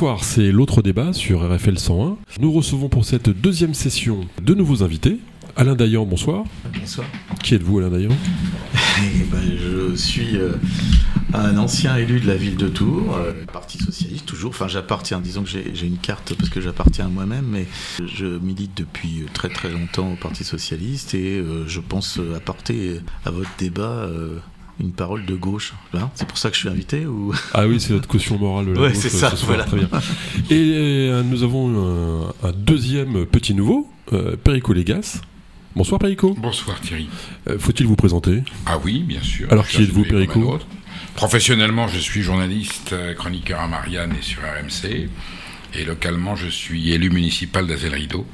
Bonsoir, c'est l'autre débat sur RFL 101. Nous recevons pour cette deuxième session de nouveaux invités. Alain Dayan, bonsoir. Bonsoir. Qui êtes-vous, Alain Dayan? Eh ben, Je suis euh, un ancien élu de la ville de Tours, euh, Parti Socialiste, toujours. Enfin, j'appartiens, disons que j'ai une carte parce que j'appartiens à moi-même, mais je milite depuis très très longtemps au Parti Socialiste et euh, je pense apporter à votre débat une parole de gauche. Hein c'est pour ça que je suis invité ou? Ah oui, c'est notre caution morale de la Ouais, gauche, c'est euh, ça, ce soir, voilà. Très bien. Et euh, nous avons un, un deuxième petit nouveau, euh, Perico Légas. Bonsoir Perico. Bonsoir Thierry. Euh, Faut-il vous présenter? Ah oui, bien sûr. Alors, qui êtes-vous, Perico? Professionnellement, je suis journaliste, euh, chroniqueur à Marianne et sur RMC. Et localement, je suis élu municipal d'Azel Rideau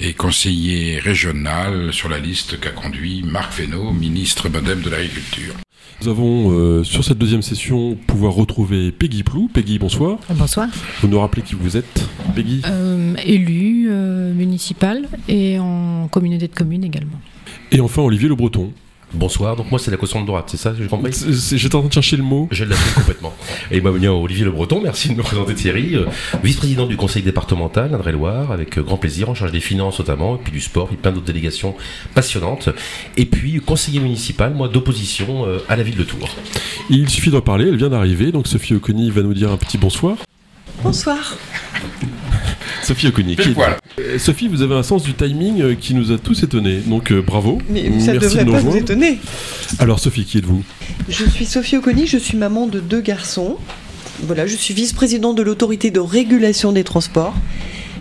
et conseiller régional sur la liste qu'a conduit Marc Fesneau, ministre modem de l'Agriculture. Nous avons euh, sur cette deuxième session pouvoir retrouver Peggy Plou. Peggy, bonsoir. Bonsoir. Vous nous rappelez qui vous êtes, Peggy? Euh, élu euh, municipal et en communauté de communes également. Et enfin Olivier Le Breton. Bonsoir, donc moi c'est la caution de droite, c'est ça j'ai compris C'est- c'est- J'étais en train de chercher le mot. Je l'ai appris complètement. Et moi, bien Olivier Le Breton, merci de me présenter Thierry, euh, vice-président du conseil départemental d'Indre-et-Loire, avec euh, grand plaisir, en charge des finances notamment, et puis du sport, et plein d'autres délégations passionnantes. Et puis conseiller municipal, moi, d'opposition euh, à la ville de Tours. Il suffit d'en parler, elle vient d'arriver, donc Sophie Oconi va nous dire un petit bonsoir. Bonsoir. Sophie Oconi. Qui est-. Euh, Sophie, vous avez un sens du timing euh, qui nous a tous étonnés, donc euh, bravo. Mais ça Merci devrait de nous pas vous rejoindre. étonner. Alors Sophie, qui êtes-vous? Je suis Sophie Oconi, je suis maman de deux garçons. Voilà, je suis vice-présidente de l'autorité de régulation des transports.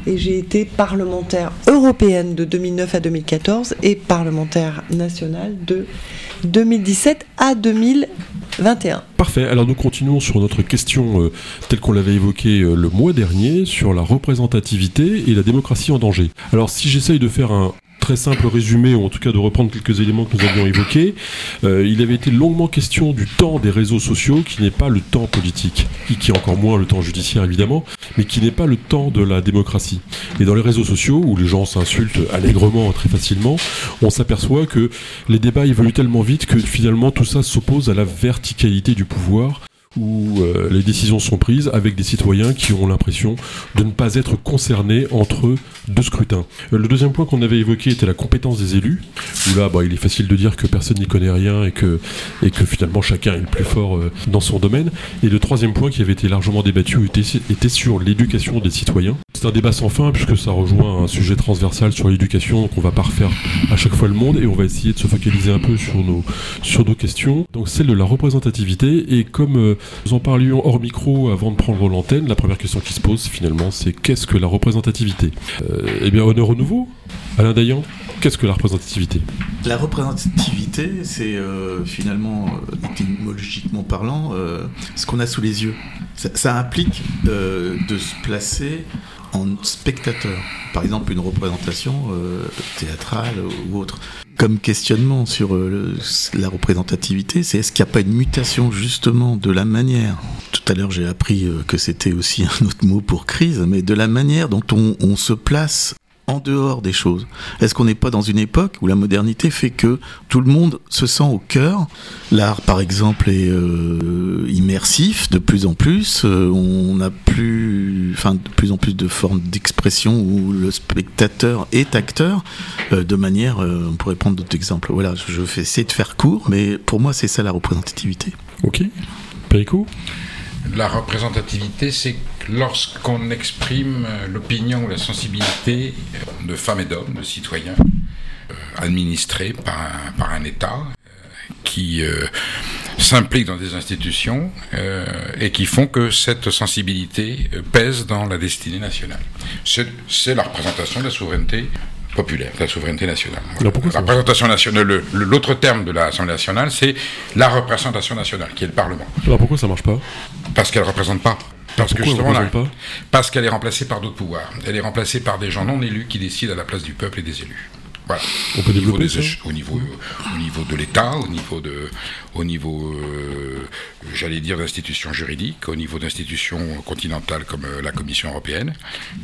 Et j'ai été parlementaire européenne de 2009 à 2014 et parlementaire nationale de 2017 à 2021. Parfait, alors nous continuons sur notre question euh, telle qu'on l'avait évoquée euh, le mois dernier sur la représentativité et la démocratie en danger. Alors si j'essaye de faire un très simple résumé, ou en tout cas de reprendre quelques éléments que nous avions évoqués, euh, il avait été longuement question du temps des réseaux sociaux qui n'est pas le temps politique, qui, qui est encore moins le temps judiciaire évidemment, mais qui n'est pas le temps de la démocratie. Et dans les réseaux sociaux, où les gens s'insultent allègrement très facilement, on s'aperçoit que les débats évoluent tellement vite que finalement tout ça s'oppose à la verticalité du pouvoir où euh, les décisions sont prises avec des citoyens qui ont l'impression de ne pas être concernés entre deux scrutins. Euh, le deuxième point qu'on avait évoqué était la compétence des élus, où là bah, il est facile de dire que personne n'y connaît rien et que, et que finalement chacun est le plus fort euh, dans son domaine. Et le troisième point qui avait été largement débattu était, était sur l'éducation des citoyens. C'est un débat sans fin puisque ça rejoint un sujet transversal sur l'éducation, donc on va pas refaire à chaque fois le monde et on va essayer de se focaliser un peu sur nos, sur nos questions. Donc celle de la représentativité et comme euh, nous en parlions hors micro avant de prendre l'antenne, la première question qui se pose finalement c'est qu'est-ce que la représentativité Euh, Eh bien honneur au nouveau, Alain Dayan, qu'est-ce que la représentativité? La représentativité, c'est euh, finalement, euh, étymologiquement parlant, ce qu'on a sous les yeux. Ça, implique de se placer en spectateur. Par exemple, une représentation euh, théâtrale ou autre. Comme questionnement sur euh, le- la représentativité, c'est est-ce qu'il n'y a pas une mutation justement de la manière? Tout à l'heure, j'ai appris euh, que c'était aussi un autre mot pour crise, mais de la manière dont on, on se place en dehors des choses Est-ce qu'on n'est pas dans une époque où la modernité fait que tout le monde se sent au cœur? L'art, par exemple, est euh, immersif de plus en plus. Euh, on a plus, enfin, de plus en plus de formes d'expression où le spectateur est acteur. euh, de manière, on pourrait prendre d'autres exemples. Voilà, je, vais essayer de faire court, mais pour moi, c'est ça la représentativité. Ok Perico La représentativité, c'est lorsqu'on exprime euh, l'opinion ou la sensibilité euh, de femmes et d'hommes, de citoyens, euh, administrés par un, État qui s'impliquent dans des institutions et qui font que cette sensibilité pèse dans la destinée nationale. C'est la représentation de la souveraineté populaire, de la souveraineté nationale. Alors pourquoi ça la représentation nationale, le- le- l'autre terme de l'Assemblée nationale, c'est la représentation nationale, qui est le Parlement. Alors pourquoi ça marche pas? Parce qu'elle ne représente pas. Parce que pourquoi justement, pas parce qu'elle est remplacée par d'autres pouvoirs. Elle est remplacée par des gens non élus qui décident à la place du peuple et des élus. Voilà. On peut au, niveau développer des au niveau euh, au niveau de l'État, au niveau de au niveau euh, j'allais dire d'institutions juridiques, au niveau d'institutions continentales comme euh, la Commission européenne.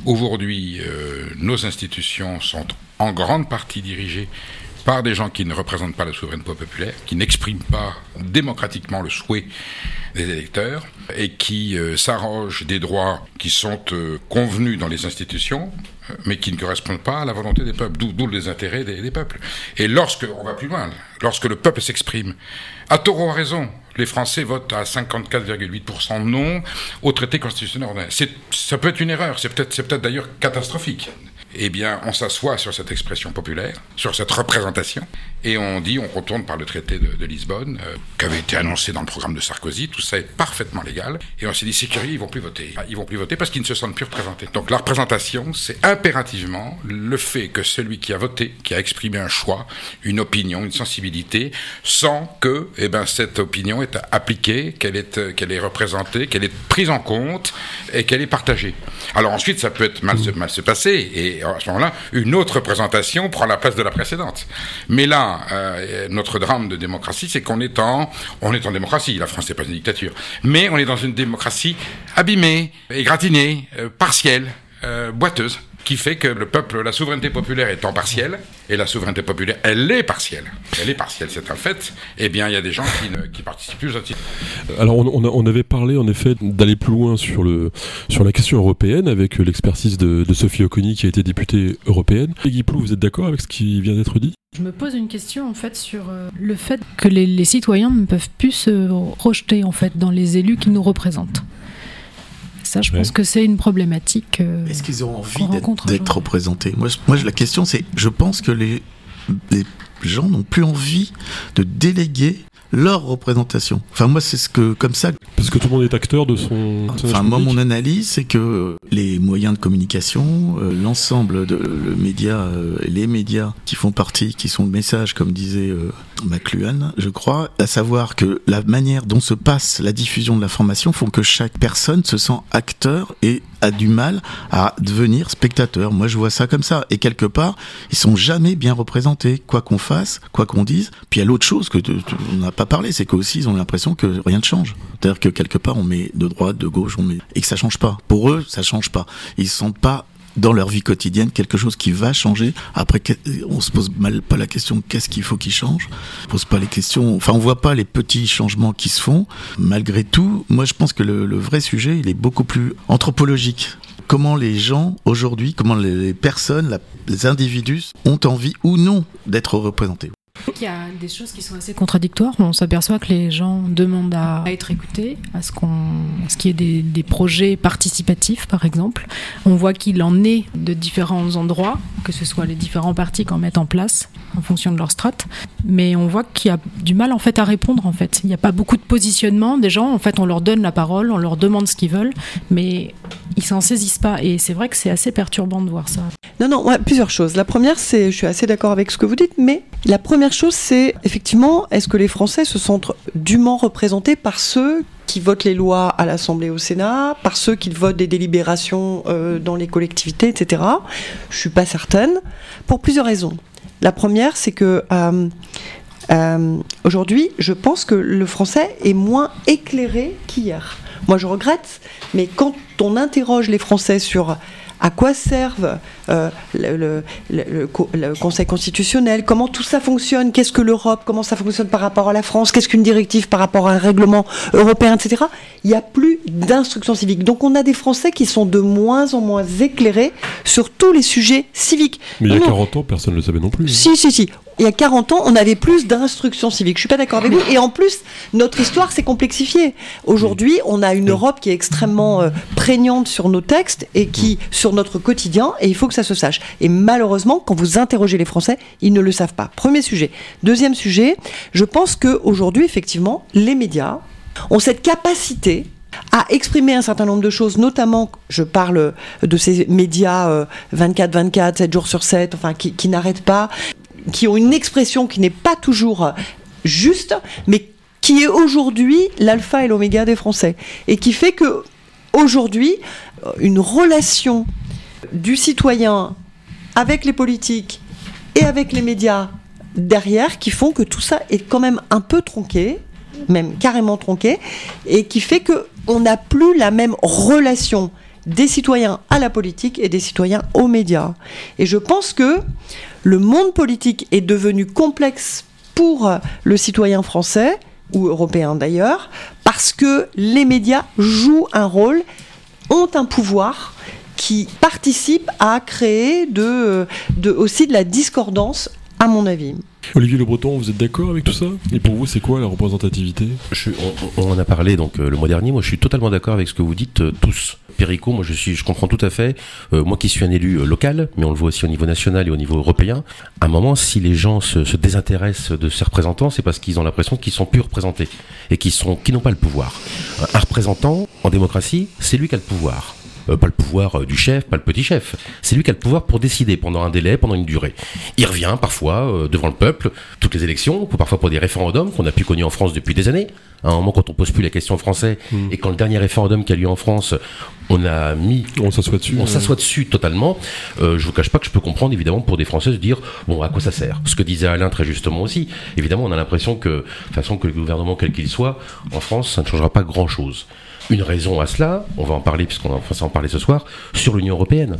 Aujourd'hui, euh, nos institutions sont en grande partie dirigées par des gens qui ne représentent pas la souveraineté populaire, qui n'expriment pas démocratiquement le souhait des électeurs et qui euh, s'arrogent des droits qui sont euh, convenus dans les institutions, euh, mais qui ne correspondent pas à la volonté des peuples, d'où les intérêts des, peuples. Et lorsque, on va plus loin, lorsque le peuple s'exprime, à a raison, les Français votent à 54,8% non au traité constitutionnel. Ça peut être une erreur, c'est peut-être peut, d'ailleurs catastrophique eh bien, on s'assoit sur cette expression populaire, sur cette représentation, et on dit, on retourne par le traité de, Lisbonne, euh, qui avait été annoncé dans le programme de Sarkozy, tout ça est parfaitement légal, et on s'est dit, c'est curieux, ils vont plus voter. Ils vont plus voter parce qu'ils ne se sentent plus représentés. Donc la représentation, c'est impérativement le fait que celui qui a voté, qui a exprimé un choix, une opinion, une sensibilité, sent que, eh ben, cette opinion est appliquée, qu'elle est, est représentée, qu'elle est prise en compte, et qu'elle est partagée. Alors ensuite, ça peut être mal, se, mal se passer, et à ce moment-là, une autre représentation prend la place de la précédente. Mais là, euh, notre drame de démocratie, c'est qu'on est en, on est en démocratie. La France n'est pas une dictature, mais on est dans une démocratie abîmée, égratignée, euh, partielle, euh, boiteuse qui fait que le peuple, la souveraineté populaire étant partielle, et la souveraineté populaire, elle est partielle, elle est partielle, c'est un fait, eh bien, il y a des gens qui, ne, qui participent plus à titre. Alors, on, on, avait parlé, en effet, d'aller plus loin sur, le, sur la question européenne, avec l'expertise de, de, Sophie Oconi, qui a été députée européenne. Guy Plou, vous êtes d'accord avec ce qui vient d'être dit? Je me pose une question en fait sur euh, le fait que les, les, citoyens ne peuvent plus se rejeter en fait dans les élus qui nous représentent ça, je pense que c'est une problématique. Euh, Est-ce qu'ils ont envie d'être représentés moi, moi, la question, c'est je pense que les, les gens n'ont plus envie de déléguer leur représentation. Enfin, moi, c'est ce que, comme ça. Parce que tout le monde est acteur de son. Enfin, moi, mon analyse, c'est que les moyens de communication, euh, l'ensemble de le média, euh, les médias qui font partie, qui sont le message, comme disait euh, McLuhan, je crois, à savoir que la manière dont se passe la diffusion de l'information font que chaque personne se sent acteur et a du mal à devenir spectateur. Moi, je vois ça comme ça. Et quelque part, ils sont jamais bien représentés, quoi qu'on fasse, quoi qu'on dise. Puis il y a l'autre chose que on n'a pas parlé, c'est qu'aussi ils ont l'impression que rien ne change. C'est-à-dire que quelque part, on met de droite, de gauche, on met et que ça change pas. Pour eux, ça change pas. Ils se sentent pas dans leur vie quotidienne quelque chose qui va changer. Après, on se pose mal pas la question qu'est-ce qu'il faut qu'il change? On pose pas les questions. Enfin, on voit pas les petits changements qui se font. Malgré tout, moi, je pense que le, le vrai sujet, il est beaucoup plus anthropologique. Comment les gens aujourd'hui, comment les personnes, les individus ont envie ou non d'être représentés. Il y a des choses qui sont assez contradictoires. On s'aperçoit que les gens demandent à être écoutés, à ce qu'on, ce qui est des, des, projets participatifs, par exemple. On voit qu'il en est de différents endroits, que ce soit les différents partis qu'en mettent en place en fonction de leur strate. Mais on voit qu'il y a du mal en fait à répondre. En fait, il n'y a pas beaucoup de positionnement des gens. En fait, on leur donne la parole, on leur demande ce qu'ils veulent, mais ils s'en saisissent pas. Et c'est vrai que c'est assez perturbant de voir ça. Non, non, ouais, plusieurs choses. La première, c'est, je suis assez d'accord avec ce que vous dites, mais la première chose, c'est effectivement, est-ce que les Français se sentent dûment représentés par ceux qui votent les lois à l'Assemblée et au Sénat, par ceux qui votent des délibérations euh, dans les collectivités, etc. Je suis pas certaine, pour plusieurs raisons. La première, c'est que euh, euh, aujourd'hui, je pense que le français est moins éclairé qu'hier. Moi, je regrette, mais quand on interroge les Français sur à quoi servent euh, le, Conseil constitutionnel, comment tout ça fonctionne, qu'est-ce que l'Europe, comment ça fonctionne par rapport à la France, qu'est-ce qu'une directive par rapport à un règlement européen, etc. Il n'y a plus d'instruction civique. Donc on a des Français qui sont de moins en moins éclairés sur tous les sujets civiques. Mais il y a 40 ans, personne ne le savait non plus. Si, si, si il y a 40 ans, on avait plus d'instruction civique. Je suis pas d'accord avec vous. Et en plus, notre histoire s'est complexifiée. Aujourd'hui, on a une Europe qui est extrêmement euh, prégnante sur nos textes et qui sur notre quotidien. Et il faut que ça se sache. Et malheureusement, quand vous interrogez les Français, ils ne le savent pas. Premier sujet. Deuxième sujet. Je pense que aujourd'hui, effectivement, les médias ont cette capacité à exprimer un certain nombre de choses, notamment, je parle de ces médias 24-24, euh, 7 jours sur 7, enfin, qui, qui n'arrêtent pas, qui ont une expression qui n'est pas toujours juste, mais qui est aujourd'hui l'alpha et l'oméga des Français. Et qui fait que, aujourd'hui, une relation du citoyen avec les politiques et avec les médias derrière qui font que tout ça est quand même un peu tronqué, même carrément tronqué, et qui fait que on n'a plus la même relation des citoyens à la politique et des citoyens aux médias. Et je pense que le monde politique est devenu complexe pour le citoyen français, ou européen d'ailleurs, parce que les médias jouent un rôle, ont un pouvoir qui participe à créer aussi de la discordance, à mon avis. Olivier Le Breton, vous êtes d'accord avec tout ça? Et pour vous, c'est quoi la représentativité? On, en a parlé donc euh, le mois dernier. Moi, je suis totalement d'accord avec ce que vous dites euh, tous. Perico, moi, je suis, je comprends tout à fait. Euh, moi, qui suis un élu local, mais on le voit aussi au niveau national et au niveau européen. À un moment, si les gens se, se désintéressent de ces représentants, c'est parce qu'ils ont l'impression qu'ils sont plus représentés et qu'ils sont, qui n'ont pas le pouvoir. Un représentant en démocratie, c'est lui qui a le pouvoir. Euh, pas le pouvoir euh, du chef, pas le petit chef. C'est lui qui a le pouvoir pour décider pendant un délai, pendant une durée. Il revient parfois euh, devant le peuple, toutes les élections, parfois pour des référendums qu'on a pu connaître en France depuis des années. À un moment, quand on pose plus la question français, hmm. et quand le dernier référendum qui a lieu en France, on a mis, on s'assoit dessus, on s'assoit dessus totalement. Euh, je vous cache pas que je peux comprendre évidemment pour des Français de dire bon à quoi ça sert? Ce que disait Alain très justement aussi. Évidemment, on a l'impression que de façon que le gouvernement quel qu'il soit en France, ça ne changera pas grand chose. Une raison à cela, on va en parler puisqu'on va en parler ce soir, sur l'Union européenne.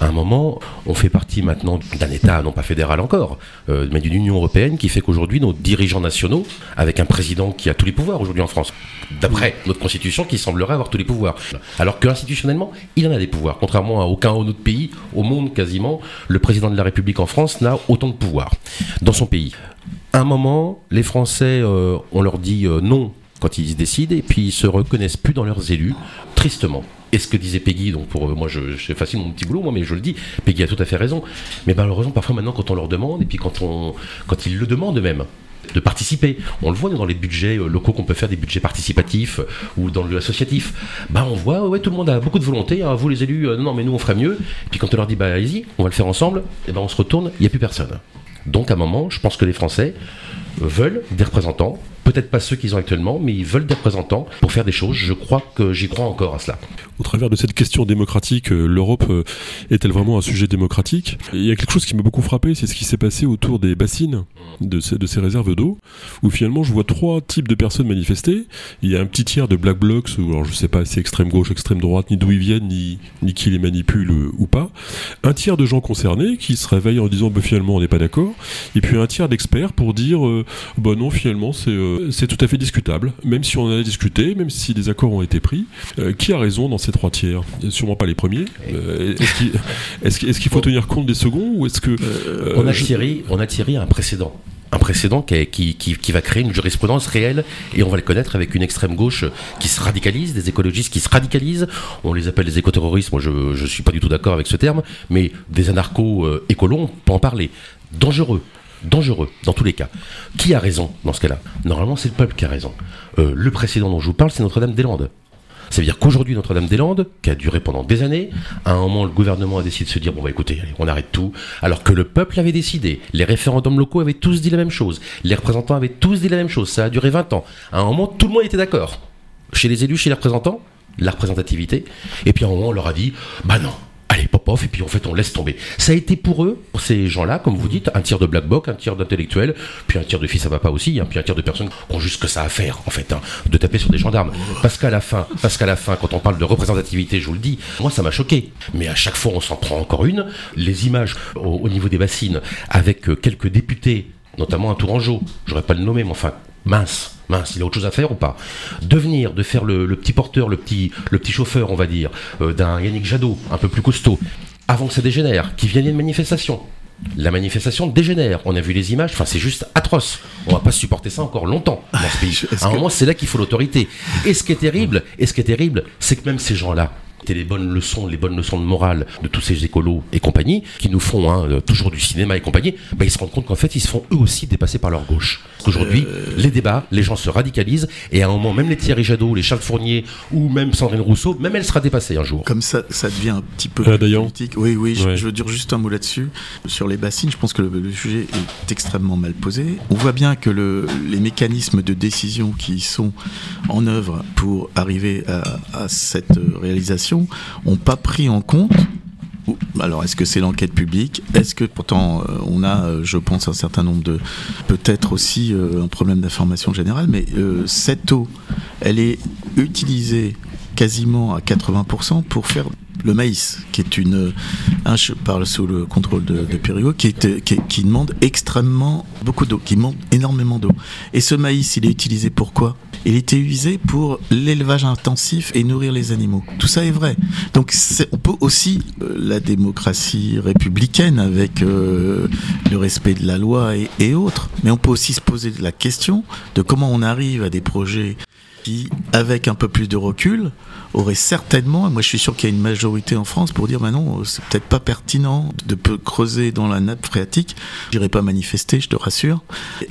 À un moment, on fait partie maintenant d'un État, non pas fédéral encore, euh, mais d'une Union européenne qui fait qu'aujourd'hui, nos dirigeants nationaux, avec un président qui a tous les pouvoirs aujourd'hui en France, d'après notre constitution, qui semblerait avoir tous les pouvoirs. Alors que institutionnellement, il en a des pouvoirs. Contrairement à aucun autre pays, au monde quasiment, le président de la République en France n'a autant de pouvoirs dans son pays. À un moment, les Français, euh, on leur dit euh, non quand ils décident, et puis ils se reconnaissent plus dans leurs élus, tristement. Et ce que disait Peggy, donc pour euh, moi, je, je facile mon petit boulot, moi, mais je le dis, Peggy a tout à fait raison. Mais malheureusement, parfois maintenant, quand on leur demande, et puis quand, on, quand ils le demandent eux-mêmes, de participer. On le voit dans les budgets euh, locaux qu'on peut faire des budgets participatifs euh, ou dans l'associatif. Bah on voit ouais tout le monde a beaucoup de volonté. Hein. vous les élus, non mais nous on ferait mieux. Et puis quand on leur dit bah allez-y, on va le faire ensemble, et ben on se retourne, il n'y a plus personne. Donc à un moment, je pense que les Français veulent des représentants peut-être pas ceux qu'ils ont actuellement, mais ils veulent des représentants pour faire des choses. Je crois que j'y crois encore à cela. Au travers de cette question démocratique, euh, l'Europe euh, est-elle vraiment un sujet démocratique? Il y a quelque chose qui m'a beaucoup frappé, c'est ce qui s'est passé autour des bassines de ces, réserves d'eau, où finalement je vois trois types de personnes manifester. Il y a un petit tiers de black blocs, ou alors je sais pas si extrême gauche, extrême droite, ni d'où ils viennent, ni, qui les manipule euh, ou pas. Un tiers de gens concernés qui se réveillent en disant bah, finalement on n'est pas d'accord, et puis un tiers d'experts pour dire bah non finalement c'est euh, tout à fait discutable, même si on en a discuté, même si des accords ont été pris. Euh, qui a raison dans ces trois tiers Sûrement pas les premiers. Euh, est-ce qu'il faut tenir compte des seconds ou est-ce que on a tiré on a tiré un précédent un précédent qui, qui, qui, va créer une jurisprudence réelle et on va le connaître avec une extrême gauche qui se radicalise, des écologistes qui se radicalisent. On les appelle des écoterroristes. Moi, je ne suis pas du tout d'accord avec ce terme, mais des anarcho-écolos, on peut en parler. Dangereux dangereux dans tous les cas. Qui a raison dans ce cas-là? Normalement, c'est le peuple qui a raison. Euh, le précédent dont je vous parle, c'est Notre-Dame-des-Landes. Ça veut dire qu'aujourd'hui, Notre-Dame-des-Landes, qui a duré pendant des années, à un moment, le gouvernement a décidé de se dire bon, bah écoutez, on arrête tout, alors que le peuple avait décidé. Les référendums locaux avaient tous dit la même chose. Les représentants avaient tous dit la même chose. Ça a duré 20 ans. À un moment, tout le monde était d'accord. Chez les élus, chez les représentants, la représentativité. Et puis à un moment, on leur a dit bah non, et puis en fait, on laisse tomber. Ça a été pour eux, pour ces gens-là, comme vous dites, un tir de black box, un tir d'intellectuels, puis un tir de fils à papa aussi, hein, puis un tir de personnes qui ont juste que ça à faire, en fait, hein, de taper sur des gendarmes. Parce qu'à la fin, qu'à la quand on parle de représentativité, je vous le dis, moi, ça m'a choqué. Mais à chaque fois, on s'en prend encore une. Les images au, niveau des bassines, avec euh, quelques députés, notamment un Tourangeau, j'aurais pas le nommer, mais enfin, mince, mince, il a autre chose à faire ou pas Devenir, de faire le, petit porteur, le petit, le petit chauffeur, on va dire, euh, d'un Yannick Jadot, un peu plus costaud, avant que ça dégénère, qui vienne une manifestation. La manifestation dégénère. On a vu les images. Enfin, c'est juste atroce. On va pas supporter ça encore longtemps dans ce pays. À un moment, c'est là qu'il faut l'autorité. Et ce qui est terrible, et ce qui est terrible, c'est que même ces gens-là, les bonnes leçons, les bonnes leçons de morale de tous ces écolos et compagnie, qui nous font hein, euh, toujours du cinéma et compagnie, bah, ils se rendent compte qu'en fait, ils se font eux aussi dépasser par leur gauche. Aujourd'hui, euh. les débats, les gens se radicalisent, et à un moment, même les Thierry Jadot, les Charles Fournier, ou même Sandrine Rousseau, même elle sera dépassée un jour. Comme ça, ça devient un petit peu euh, politique. Oui, oui, je, veux dire juste un mot là-dessus. Sur les bassines, je pense que le, sujet est extrêmement mal posé. On voit bien que le, les mécanismes de décision qui sont en œuvre pour arriver à cette réalisation n'ont pas pris en compte alors, est-ce que c'est l'enquête publique? Est-ce que pourtant euh, on a, euh, je pense, un certain nombre de, peut-être aussi euh, un problème d'information générale, mais cette eau, elle est utilisée quasiment à 80% pour faire le maïs, qui est une, un, je parle sous le contrôle de, de Périgot, qui, demande extrêmement beaucoup d'eau, qui demande énormément d'eau. Et ce maïs, il est utilisé pour quoi? Il était utilisé pour l'élevage intensif et nourrir les animaux. Tout ça est vrai. Donc on peut aussi euh, la démocratie républicaine avec euh, le respect de la loi et autres, mais on peut aussi se poser la question de comment on arrive à des projets qui, avec un peu plus de recul, aurait certainement, et moi je suis sûr qu'il y a une majorité en France pour dire, bah non, c'est peut-être pas pertinent de creuser dans la nappe phréatique. J'irai pas manifester, je te rassure.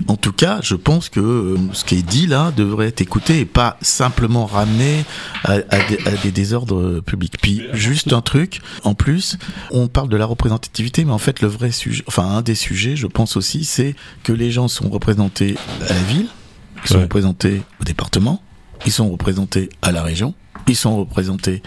En tout cas, je pense que euh, ce qui est dit là devrait être écouté et pas simplement ramené à, à des, à des désordres publics. Puis juste un truc, en plus, on parle de la représentativité, mais en fait le vrai sujet, enfin un des sujets, je pense aussi, c'est que les gens sont représentés à la ville, ils sont Ouais. représentés au département, ils sont représentés à la région, ils sont représentés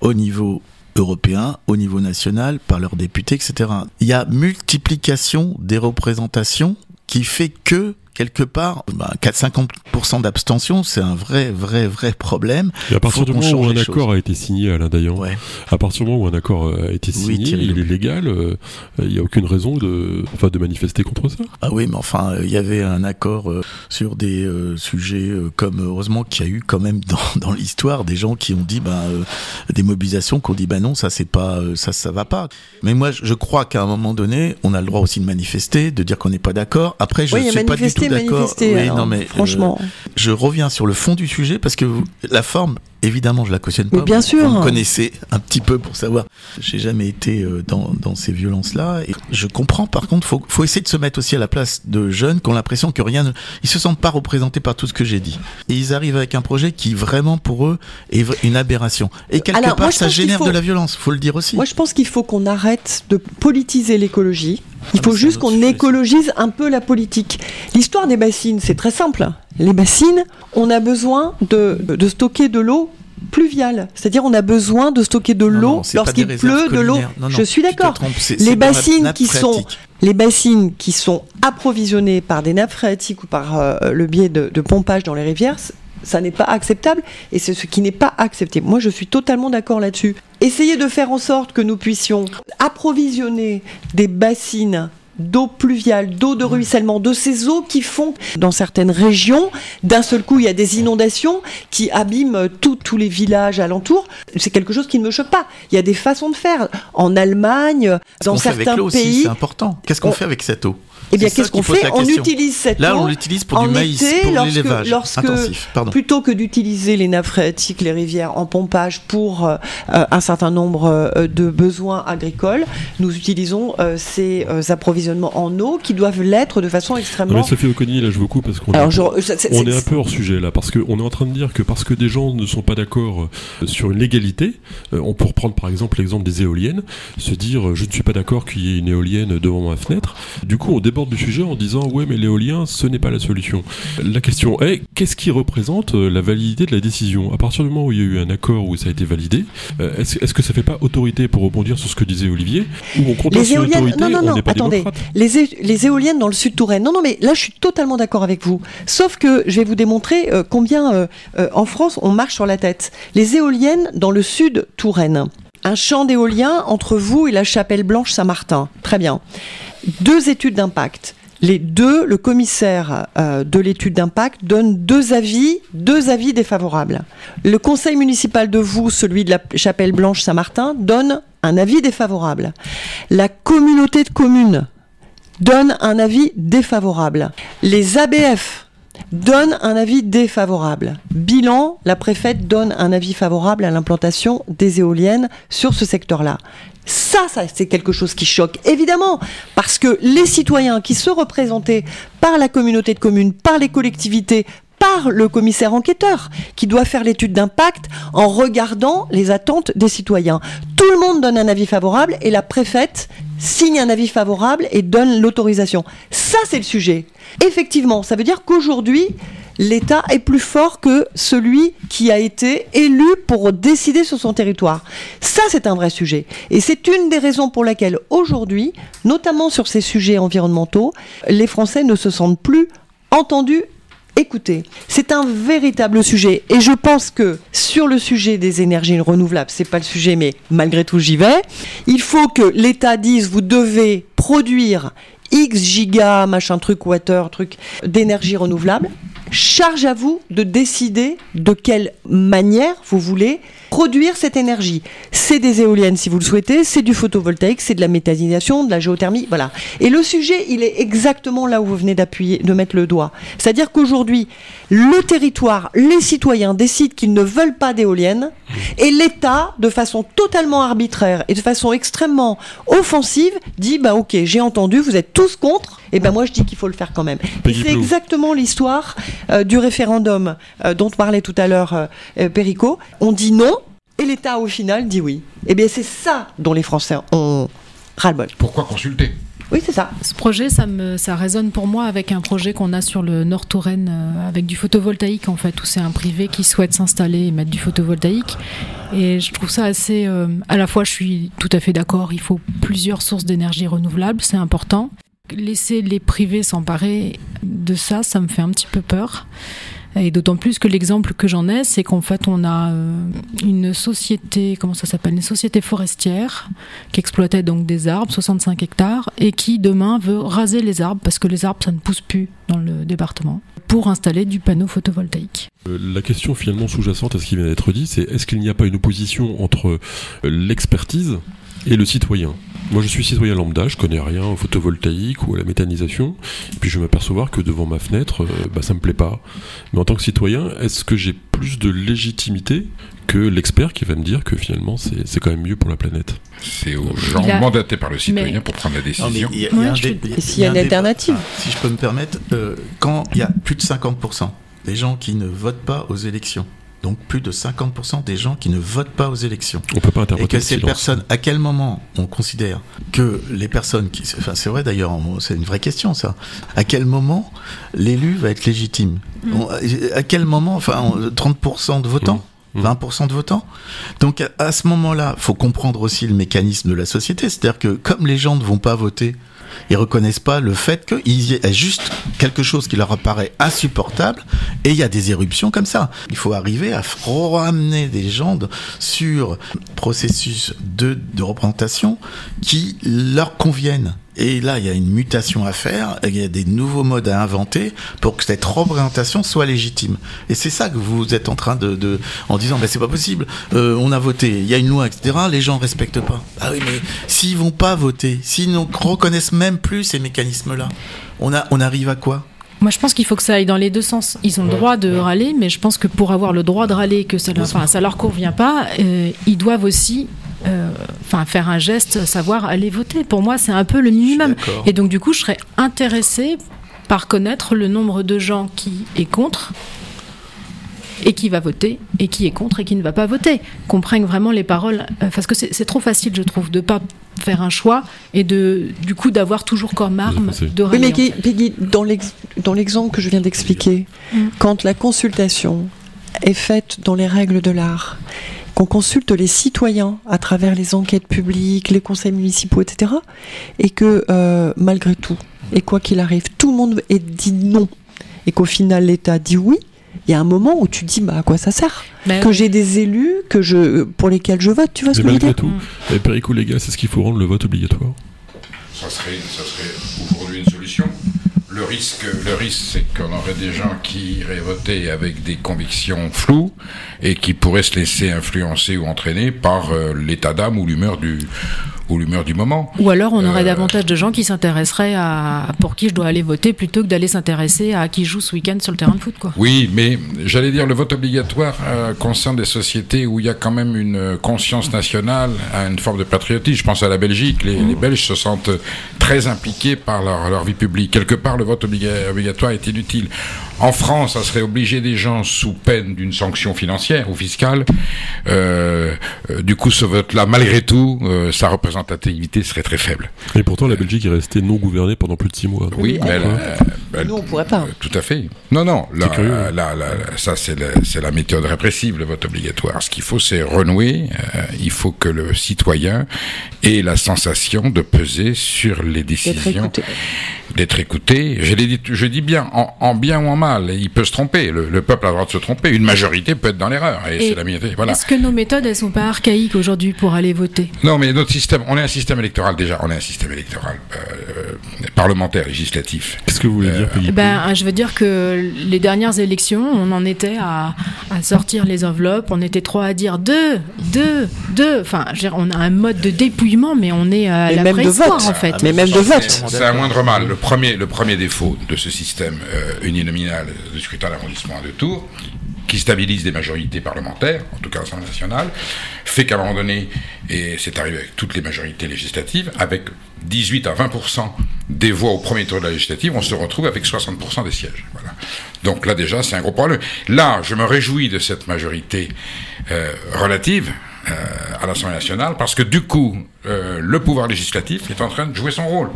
au niveau européen, au niveau national, par leurs députés, etc. Il y a multiplication des représentations qui fait que quelque part, bah, 4-50% d'abstention, c'est un vrai, vrai, vrai problème. Et à partir Faut du qu'on moment où un accord a été signé, Alain Dayan, Ouais. à partir du moment où un accord euh, a été Oui, signé, il est légal, euh, il n'y a aucune raison de, enfin, de manifester contre ça. Ah oui, mais enfin, euh, il y avait un accord euh, sur des euh, sujets euh, comme heureusement qu'il y a eu quand même dans, dans l'histoire des gens qui ont dit ben euh, des mobilisations qui ont dit ben non ça c'est pas euh, ça ça va pas. Mais moi je crois qu'à un moment donné on a le droit aussi de manifester, de dire qu'on n'est pas d'accord. Après je oui, ne a suis pas du tout manifesté. Oui, alors, non mais euh, franchement. je reviens sur le fond du sujet parce que vous- la forme, évidemment, je la cautionne pas. Mais bien sûr. Vous me connaissez un petit peu pour savoir. J'ai jamais été euh, dans, dans ces violences-là. Et je comprends, par contre, faut, faut essayer de se mettre aussi à la place de jeunes qui ont l'impression que rien ne. Ils se sentent pas représentés par tout ce que j'ai dit. Et ils arrivent avec un projet qui, vraiment, pour eux, est une aberration. Et quelque Alors, part, moi, ça génère faut- de la violence, faut le dire aussi. Moi, je pense qu'il faut qu'on arrête de politiser l'écologie. Il Ah, faut c'est juste qu'on écologise un peu la politique. L'histoire des bassines, c'est très simple. Les bassines, on a besoin de, de stocker de l'eau pluviale. C'est-à-dire, on a besoin de stocker de l'eau lorsqu'il pleut, de l'eau. Je suis d'accord. Les bassines qui sont phréatique. les bassines qui sont approvisionnées par des nappes phréatiques ou par euh, le biais de, de pompage dans les rivières, ça n'est pas acceptable et c'est ce qui n'est pas accepté. Moi, je suis totalement d'accord là-dessus. Essayez de faire en sorte que nous puissions approvisionner des bassines d'eau pluviale, d'eau de ruissellement, de ces eaux qui font dans certaines régions, d'un seul coup il y a des inondations qui abîment tout- tous les villages alentours. C'est quelque chose qui ne me choque pas. Il y a des façons de faire. En Allemagne, dans avec certains l'eau aussi, pays, C'est important. Qu'est-ce qu'on on- fait avec cette eau? Eh bien, qu'est-ce qu'on fait On utilise cette Là, eau on l'utilise pour en du maïs, été, pour l'élevage intensif. Pardon. plutôt que d'utiliser les nappes phréatiques, les rivières en pompage pour euh, un certain nombre euh, de besoins agricoles, nous utilisons euh, ces euh, approvisionnements en eau qui doivent l'être de façon Non, extrêmement. mais Sophie Oconi, là, je vous coupe parce qu'on est, on est un peu hors sujet là, parce qu'on est en train de dire que parce que des gens ne sont pas d'accord sur une légalité, euh, on peut reprendre par exemple l'exemple des éoliennes, se dire je ne suis pas d'accord qu'il y ait une éolienne devant ma fenêtre. Du coup, on déborde du sujet en disant ouais, mais l'éolien, ce n'est pas la solution. La question est qu'est-ce qui représente euh, la validité de la décision? À partir du moment où il y a eu un accord où ça a été validé, euh, est-ce que ça fait pas autorité pour rebondir sur ce que disait Olivier? Ou on compte Les éoliennes, l'autorité, non, non, on non, pas attendez. Les, é- les éoliennes dans le sud Touraine. Non, non, mais là, je suis totalement d'accord avec vous. Sauf que je vais vous démontrer euh, combien euh, euh, en France on marche sur la tête. Les éoliennes dans le sud Touraine. Un champ d'éolien entre vous et la chapelle Blanche Saint-Martin. Très bien. Deux études d'impact. Les deux, le commissaire euh, de l'étude d'impact donne deux avis, deux avis défavorables. Le conseil municipal de vous, celui de la chapelle Blanche Saint-Martin, donne un avis défavorable. La communauté de communes donne un avis défavorable. Les ABF donnent un avis défavorable. Bilan, la préfète donne un avis favorable à l'implantation des éoliennes sur ce secteur-là. Ça, ça c'est quelque chose qui choque, évidemment, parce que les citoyens qui se représentaient par la communauté de communes, par les collectivités, le commissaire enquêteur, qui doit faire l'étude d'impact en regardant les attentes des citoyens. Tout le monde donne un avis favorable et la préfète signe un avis favorable et donne l'autorisation. Ça, c'est le sujet. Effectivement, ça veut dire qu'aujourd'hui, l'État est plus fort que celui qui a été élu pour décider sur son territoire. Ça, c'est un vrai sujet. Et c'est une des raisons pour laquelle aujourd'hui, notamment sur ces sujets environnementaux, les Français ne se sentent plus entendus Écoutez, c'est un véritable sujet et je pense que sur le sujet des énergies renouvelables, c'est pas le sujet mais malgré tout j'y vais, il faut que l'État dise vous devez produire X gigas, machin truc, water, truc d'énergie renouvelable. Charge à vous de décider de quelle manière vous voulez produire cette énergie. C'est des éoliennes si vous le souhaitez, c'est du photovoltaïque, c'est de la méthanisation, de la géothermie, voilà. Et le sujet, il est exactement là où vous venez d'appuyer, de mettre le doigt. C'est-à-dire qu'aujourd'hui, le territoire, les citoyens décident qu'ils ne veulent pas d'éoliennes et l'État, de façon totalement arbitraire et de façon extrêmement offensive, dit bah ok, j'ai entendu, vous êtes tous contre, et ben moi je dis qu'il faut le faire quand même. C'est exactement l'histoire euh, du référendum euh, dont parlait tout à l'heure euh, euh, Perico. On dit non et l'État au final dit oui. Et bien c'est ça dont les Français ont ras-le-bol. Pourquoi consulter? Oui, c'est ça. Ce projet, ça, me, ça résonne pour moi avec un projet qu'on a sur le Nord Touraine euh, avec du photovoltaïque en fait, où c'est un privé qui souhaite s'installer et mettre du photovoltaïque. Et je trouve ça assez. euh, à la fois, je suis tout à fait d'accord, il faut plusieurs sources d'énergie renouvelable, c'est important. Laisser les privés s'emparer de ça, ça me fait un petit peu peur. Et d'autant plus que l'exemple que j'en ai, c'est qu'en fait, on a euh, une société, comment ça s'appelle Une société forestière qui exploitait donc des arbres, 65 hectares, et qui demain veut raser les arbres parce que les arbres, ça ne pousse plus dans le département, pour installer du panneau photovoltaïque. Euh, La question finalement sous-jacente à ce qui vient d'être dit, c'est est-ce qu'il n'y a pas une opposition entre euh, l'expertise et le citoyen? Moi je suis citoyen lambda, je connais rien au photovoltaïque ou à la méthanisation, et puis je vais m'apercevoir que devant ma fenêtre, euh, bah, ça me plaît pas. Mais en tant que citoyen, est-ce que j'ai plus de légitimité que l'expert qui va me dire que finalement c'est c'est quand même mieux pour la planète? C'est aux gens a- mandatés par le citoyen Mais- pour prendre la décision. y a- y a dé- y s'il il y a un une débat. alternative Ah, Si je peux me permettre, euh, quand il y a plus de 50% des gens qui ne votent pas aux élections, donc plus de 50% des gens qui ne votent pas aux élections, On peut pas et interpréter que le ces silence. personnes, à quel moment on considère que les personnes qui, enfin c'est vrai d'ailleurs, c'est une vraie question ça. À quel moment l'élu va être légitime On- À quel moment, enfin, on- 30% de votants Mmh. 20% de votants. Donc à, à ce moment-là, faut comprendre aussi le mécanisme de la société, c'est-à-dire que comme les gens ne vont pas voter, ils reconnaissent pas le fait qu'il y a juste quelque chose qui leur apparaît insupportable et il y a des éruptions comme ça. Il faut arriver à ramener des gens sur processus de représentation qui leur conviennent. Et là, il y a une mutation à faire, il y a des nouveaux modes à inventer pour que cette représentation soit légitime. Et c'est ça que vous êtes en train de, de en disant, ben c'est pas possible, euh, on a voté, il y a une loi, etc. Les gens respectent pas. Ah oui, mais s'ils vont pas voter, s'ils ne reconnaissent même plus ces mécanismes-là, on a, on arrive à quoi? Moi, je pense qu'il faut que ça aille dans les deux sens. Ils ont le droit de râler, mais je pense que pour avoir le droit de râler et que ça, leur, enfin, ça leur convient pas, euh, ils doivent aussi euh, enfin, faire un geste, savoir aller voter. Pour moi, c'est un peu le minimum. Et donc, du coup, je serais intéressée par connaître le nombre de gens qui est contre et qui va voter et qui est contre et qui ne va pas voter. Qu'on prenne vraiment les paroles, euh, parce que c'est trop facile, je trouve, de pas faire un choix et de du coup d'avoir toujours comme arme de Oui, mais Peggy, dans l'exemple que je viens d'expliquer, Mm. quand la consultation est faite dans les règles de l'art, qu'on consulte les citoyens à travers les enquêtes publiques, les conseils municipaux, etc., et que euh, malgré tout, et quoi qu'il arrive, tout le monde dit non, et qu'au final l'État dit oui, il y a un moment où tu dis bah à quoi ça sert Ben Que oui. j'ai des élus que je, pour lesquels je vote, tu vois ce Mais que je veux malgré dire tout, eh, Perico, les gars, c'est ce qu'il faut rendre le vote obligatoire. Ça serait, ça serait aujourd'hui une solution. Le risque, le risque, c'est qu'on aurait des gens qui iraient voter avec des convictions floues et qui pourraient se laisser influencer ou entraîner par euh, l'état d'âme ou l'humeur du ou l'humeur du moment. Ou alors on aurait Euh, davantage de gens qui s'intéresseraient à pour qui je dois aller voter plutôt que d'aller s'intéresser à qui joue ce week-end sur le terrain de foot. Quoi. Oui, mais j'allais dire le vote obligatoire euh, concerne des sociétés où il y a quand même une conscience nationale, euh, une forme de patriotisme. Je pense à la Belgique. Les, les Belges se sentent très impliqués par leur, leur vie publique. Quelque part, le vote obliga- obligatoire est inutile. En France, ça serait obliger des gens sous peine d'une sanction financière ou fiscale. Euh, euh, du coup, ce vote-là, malgré tout, euh, ça représente représentativité serait très faible. Et pourtant, la Belgique est restée non gouvernée pendant plus de six mois. Oui, mais elle, elle- elle- Nous, on pourrait pas. euh, tout à fait. Non, non, là, C'est curieux. là, là, là, ça c'est la, méthode répressive, le vote obligatoire. Ce qu'il faut, c'est renouer. euh, il faut que le citoyen ait la sensation de peser sur les D'être décisions, écouté. d'être écouté. Je, dit, je dis bien, en, en bien ou en mal. Il peut se tromper. Le, le peuple a le droit de se tromper. Une majorité peut être dans l'erreur. Et, Et c'est la minorité. Voilà. Est-ce que nos méthodes, elles sont pas archaïques aujourd'hui pour aller voter? Non, mais notre système, on est un système électoral déjà. On est un système électoral euh, parlementaire, législatif. Qu'est-ce que vous voulez dire, Philippe? Ben, je veux dire que les dernières élections, on en était à, à sortir les enveloppes, on était trois à dire deux, deux, deux. Enfin, je veux dire, on a un mode de dépouillement, mais on est à Mais la même de vote. en fait. Mais même de vote. C'est un moindre mal. Le premier, le premier défaut de ce système euh, uninominal de scrutin d'arrondissement à deux tours, qui stabilise des majorités parlementaires, en tout cas l'Assemblée nationale, fait qu'à un moment donné, et c'est arrivé avec toutes les majorités législatives, avec 18 à 20% des voix au premier tour de la législative, on se retrouve avec 60% des sièges. Donc là déjà, c'est un gros problème. Là, je me réjouis de cette majorité euh, relative euh, à l'Assemblée nationale, parce que du coup, euh, le pouvoir législatif est en train de jouer son rôle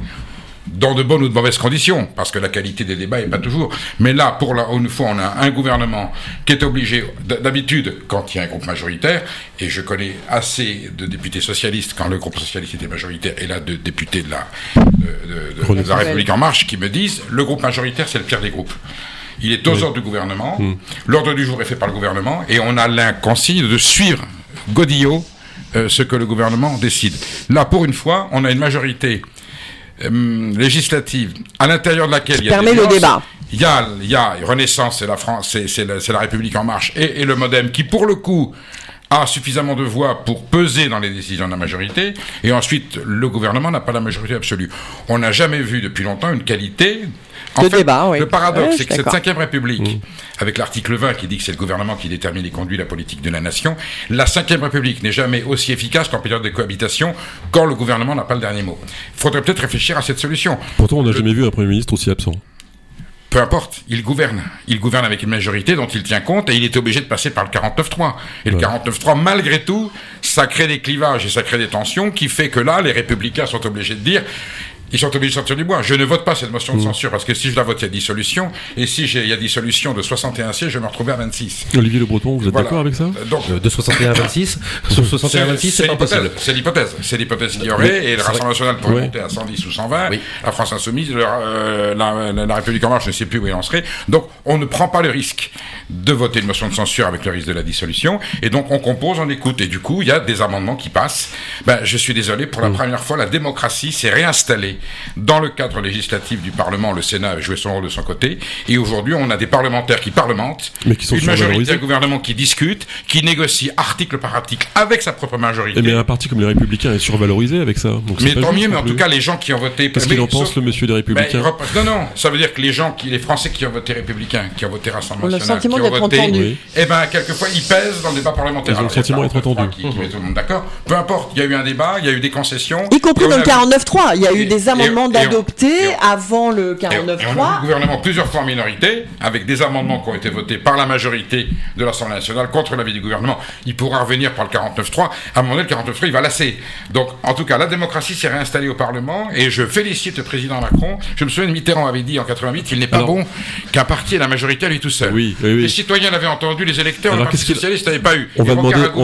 dans de bonnes ou de mauvaises conditions, parce que la qualité des débats n'est pas toujours. Mais là, pour la, une fois, on a un gouvernement qui est obligé, d'habitude, quand il y a un groupe majoritaire, et je connais assez de députés socialistes, quand le groupe socialiste était majoritaire, et là, de députés de la, de, de- de- Chronique. de la République en marche, qui me disent, le groupe majoritaire, c'est le pire des groupes. Il est aux ordres du gouvernement, l'ordre du jour est fait par le gouvernement, et on a l'inconsigne de suivre Godillot euh, ce que le gouvernement décide. Là, pour une fois, on a une majorité euh, législative à l'intérieur de laquelle il y a permet des le nuances. débat. Il y a, il y a Renaissance, c'est la France, c'est, c'est la, la République en marche, et, et le MoDem qui, pour le coup, a suffisamment de voix pour peser dans les décisions de la majorité, et ensuite le gouvernement n'a pas la majorité absolue. On n'a jamais vu depuis longtemps une qualité. En De fait, débat, oui. Le paradoxe, Ouais, c'est que cette cinquième République, avec l'article 20 qui dit que c'est le gouvernement qui détermine et conduit la politique de la nation, la cinquième République n'est jamais aussi efficace qu'en période de cohabitation, quand le gouvernement n'a pas le dernier mot. Il faudrait peut-être réfléchir à cette solution. Pourtant, on n'a Le- jamais vu un Premier ministre aussi absent. Peu importe, il gouverne. Il gouverne avec une majorité dont il tient compte et il est obligé de passer par le 49-3. Et le Ouais. 49-3, malgré tout, ça crée des clivages et ça crée des tensions qui fait que là, les républicains sont obligés de dire ils sont obligés de sortir du bois. Je ne vote pas cette motion de censure parce que si je la vote, il y a dissolution. Et si j'ai- il y a dissolution de 61 sièges, je vais me retrouver à 26. Olivier Le Breton, vous êtes Voilà. d'accord avec ça Euh, Donc, Euh, De 61 à 26 Sur 61 à 26, c'est pas l'hypothèse. possible. C'est l'hypothèse. C'est l'hypothèse qu'il y aurait. Et le. Rassemblement national pourrait Ouais. monter à 110 ou 120. Oui. La France insoumise, le- euh, la, la- la République en marche, je ne sais plus où il en serait. Donc, on ne prend pas le risque de voter une motion de censure avec le risque de la dissolution. Et donc, on compose, on écoute. Et du coup, il y a des amendements qui passent. Ben, je suis désolé, pour Mm. la première fois, la démocratie s'est réinstallée dans le cadre législatif du Parlement. Le Sénat a joué son rôle de son côté. Et aujourd'hui, on a des parlementaires qui parlementent. Mais qui sont une majorité, un gouvernement qui discute, qui négocie article par article avec sa propre majorité. Eh bien, un parti comme les Républicains est survalorisé avec ça. Donc Mais tant mieux, mais en tout cas, les gens qui ont voté. Qu'est-ce mais qu'il en pense, sauf- le monsieur des Ben, Républicains Non, non, ça veut dire que les gens, qui, les Français qui ont voté républicain, qui ont voté Rassemblement national, sentiment qui ont d'être voté, entendu. Oui. eh ben, quelquefois, ils pèsent dans le débat parlementaire. Ils ont le sentiment d'être 49.3 entendus. Qui, qui met tout le monde d'accord. Peu importe, il y a eu un débat, il y a eu des concessions. Y compris dans le a- 49.3. Il y a eu Et- des amendements on- avant le Et, et on a 49.3. le gouvernement plusieurs fois en minorité, avec des amendements qui ont été votés par la majorité de l'Assemblée nationale contre l'avis du gouvernement. Il pourra revenir par le 49.3. À un moment donné, le 49.3, il va lasser. Donc, en tout cas, la démocratie s'est réinstallée au Parlement et je félicite le président Macron. Je me souviens, Mitterrand avait dit en 88 il n'est pas Alors- bon qu'un parti ait la majorité à lui tout seul. Oui, oui, oui. Les citoyens l'avaient entendu, les électeurs, Alors, le Parti qu'est-ce qu'il- socialiste n'avait pas eu. On va, demander, on,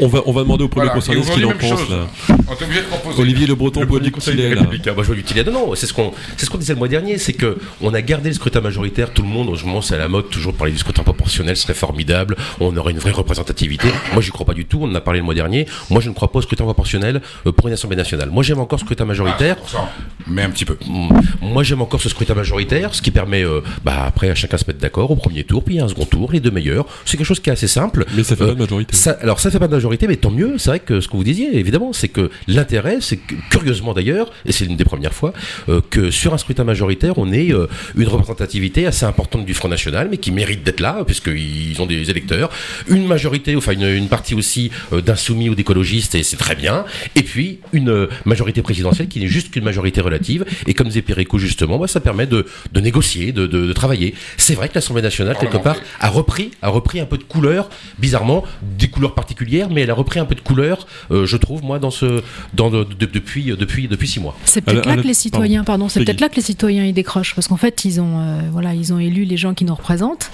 on va, on va demander au premier Voilà. concerné ce qu'il en pense. Là. On est obligé de proposer. Olivier Le Breton, Le Paul premier conseil des. Républicains. Bah, je vois l'utilité. Non, non, c'est ce qu'on, c'est ce qu'on disait le mois dernier, c'est que on a gardé le scrutin majoritaire. Tout le monde, en ce moment, c'est à la mode toujours de parler du scrutin proportionnel, ce serait formidable. On aurait une vraie représentativité. Moi, j'y crois pas du tout. On en a parlé le mois dernier. Moi, je ne crois pas au scrutin proportionnel euh, pour une assemblée nationale. Moi, j'aime encore le scrutin majoritaire. Ah, Mais un petit peu. Mm. Moi, j'aime encore ce scrutin majoritaire, ce qui permet, euh, bah, après, à chacun se mettre d'accord au premier tour, puis il y a un second tour, les deux meilleurs. C'est quelque chose qui est assez simple. Mais ça fait Euh, pas de majorité. Ça, alors ça fait pas de majorité, mais tant mieux. C'est vrai que ce que vous disiez, évidemment, c'est que l'intérêt, c'est que, curieusement d'ailleurs, et c'est une des premières fois, euh, que sur un scrutin majoritaire, on ait euh, une représentativité assez importante du Front National, mais qui mérite d'être là, puisqu'ils ont des électeurs. Une majorité, enfin une, partie aussi euh, d'insoumis ou d'écologistes, et c'est très bien. Et puis une majorité présidentielle qui n'est juste qu'une majorité relative. Et comme disait Perico justement, bah, ça permet de, négocier, de, travailler. C'est vrai que l'Assemblée nationale, quelque part, a repris, a repris un peu de couleur, bizarrement, des couleurs particulières, mais elle a repris un peu de couleur, je trouve, moi, dans ce, depuis, depuis, depuis six mois. Peut-être là que les citoyens, pardon, c'est peut-être là que les citoyens ils décrochent parce qu'en fait ils ont, euh, voilà, ils ont élu les gens qui nous représentent,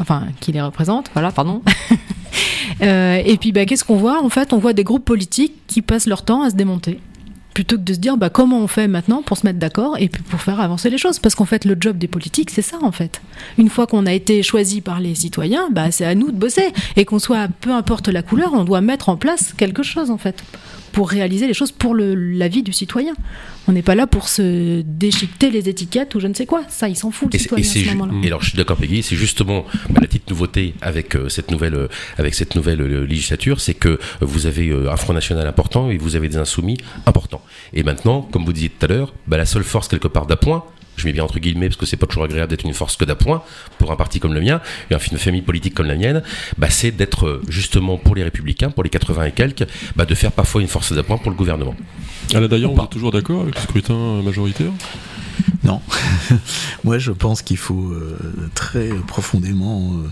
enfin qui les représentent, voilà, pardon. Euh, et puis bah, qu'est-ce qu'on voit? En fait, on voit des groupes politiques qui passent leur temps à se démonter plutôt que de se dire bah, comment on fait maintenant pour se mettre d'accord et puis pour faire avancer les choses? Parce qu'en fait, le job des politiques, c'est ça en fait. Une fois qu'on a été choisi par les citoyens, bah, c'est à nous de bosser. Et qu'on soit, peu importe la couleur, on doit mettre en place quelque chose en fait pour réaliser les choses pour le, la vie du citoyen. On n'est pas là pour se déchiqueter les étiquettes ou je ne sais quoi. Ça, il s'en fout le Et, c'est- citoyen et à ce alors je suis d'accord Peggy, c'est justement bah, la petite nouveauté avec euh, cette nouvelle euh, avec cette nouvelle euh, législature, c'est que vous avez un Front national important et vous avez des insoumis importants. Et maintenant, comme vous disiez tout à l'heure, bah, la seule force quelque part d'appoint, je mets bien entre guillemets parce que c'est pas toujours agréable d'être une force que d'appoint pour un parti comme le mien et une famille politique comme la mienne, bah, c'est d'être euh, justement pour les républicains, pour les 80 et quelques, bah, de faire parfois une force d'appoint pour le gouvernement. Dayan, Ou vous pas. êtes toujours d'accord avec le scrutin majoritaire? Non. Moi, je pense qu'il faut euh, très profondément euh,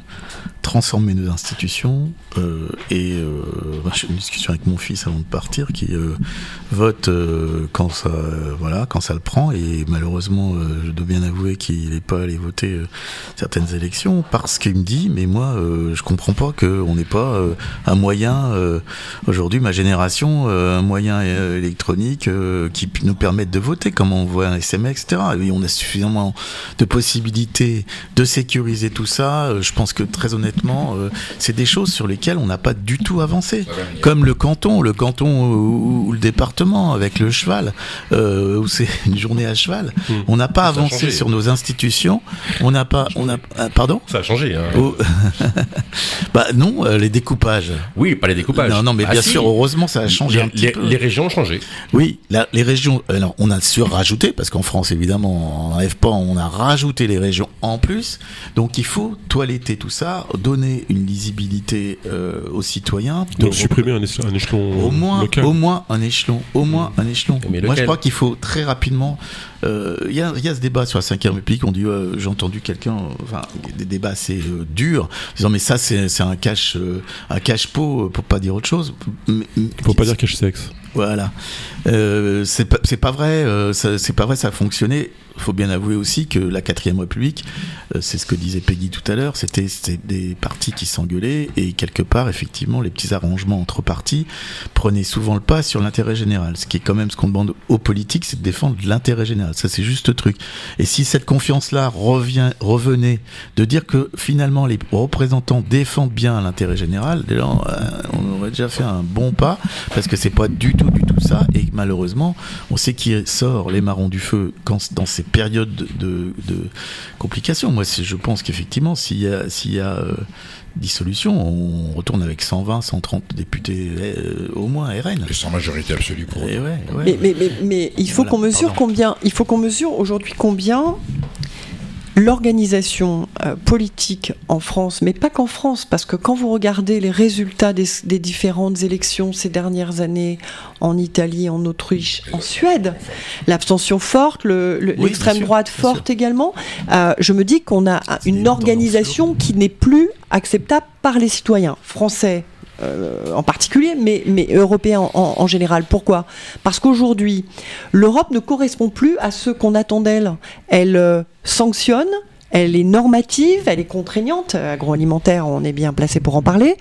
transformer nos institutions. euh, et j'ai une discussion avec mon fils avant de partir qui vote quand ça, voilà, quand ça le prend. Et malheureusement, je dois bien avouer qu'il n'est pas allé voter certaines élections parce qu'il me dit, mais moi, je comprends pas qu'on n'ait pas un moyen aujourd'hui, ma génération, un moyen électronique qui nous permette de voter, comme on voit un SMS, etc. Et on a suffisamment de possibilités de sécuriser tout ça. Euh, je pense que très honnêtement, euh, c'est des choses sur lesquelles on n'a pas du tout avancé. Comme le canton, le canton ou, le département avec le cheval, euh, où c'est une journée à cheval. Mm. On n'a pas Ça avancé sur nos institutions. On n'a pas, on a, ah, pardon. Ça a changé. Hein. Oh. bah non, les découpages. Oui, pas les découpages. Non, non, mais Ah, bien si. sûr, heureusement, ça a changé Les, un petit les- peu. les régions ont changé. Oui, la- les régions. Alors, on a surrajouté parce qu'en France, évidemment, on n'enlève pas. On a rajouté les régions en plus. Donc, il faut toiletter tout ça, donner une lisibilité euh, aux citoyens. Donc supprimer un, éche- un échelon au moins, local. au moins un échelon, au moins un échelon. Mais Moi, je crois qu'il faut très rapidement. euh, Il y, a, il y a ce débat sur la 5 République. On dit, euh, j'ai entendu quelqu'un, enfin, des débats assez euh, durs, disant mais ça c'est c'est un cache, euh, un cache pot pour pas dire autre chose. Mais- Faut pas dire cache-sexe. voilà. Euh, c'est pas, c'est pas vrai. euh, c'est pas vrai. Ça a fonctionné donné, faut bien avouer aussi que la quatrième République, euh, c'est ce que disait Peggy tout à l'heure, c'était des partis qui s'engueulaient et quelque part, effectivement, les petits arrangements entre partis prenaient souvent le pas sur l'intérêt général. Ce qui est quand même ce qu'on demande aux politiques, c'est de défendre l'intérêt général. Ça, c'est juste le truc. Et si cette confiance-là revenait de dire que finalement les représentants défendent bien l'intérêt général, euh, on aurait déjà fait un bon pas parce que c'est pas du tout, du tout ça. Et malheureusement, on sait qui sort les marrons du feu quand, dans ces périodes de, de, de complications. Moi, c'est- je pense qu'effectivement, s'il y a, s'il y a euh, dissolution, on retourne avec 120, 130 députés euh, au moins RN. Et sans majorité absolue pour ouais, ouais. Mais, mais, mais, mais il faut Voilà, qu'on mesure pardon. combien, il faut qu'on mesure aujourd'hui combien l'organisation euh, politique en France, mais pas qu'en France, parce que quand vous regardez les résultats des, des différentes élections ces dernières années en Italie, en Autriche, en Suède, l'abstention forte, le- le- bien l'extrême droite forte également, euh, je me dis qu'on a une organisation qui n'est plus acceptable par les citoyens français. Euh, en particulier, mais, mais européens en, en général. Pourquoi? Parce qu'aujourd'hui, l'Europe ne correspond plus à ce qu'on attend d'elle. Elle euh, sanctionne, elle est normative, elle est contraignante. Agroalimentaire, on est bien placé pour en parler.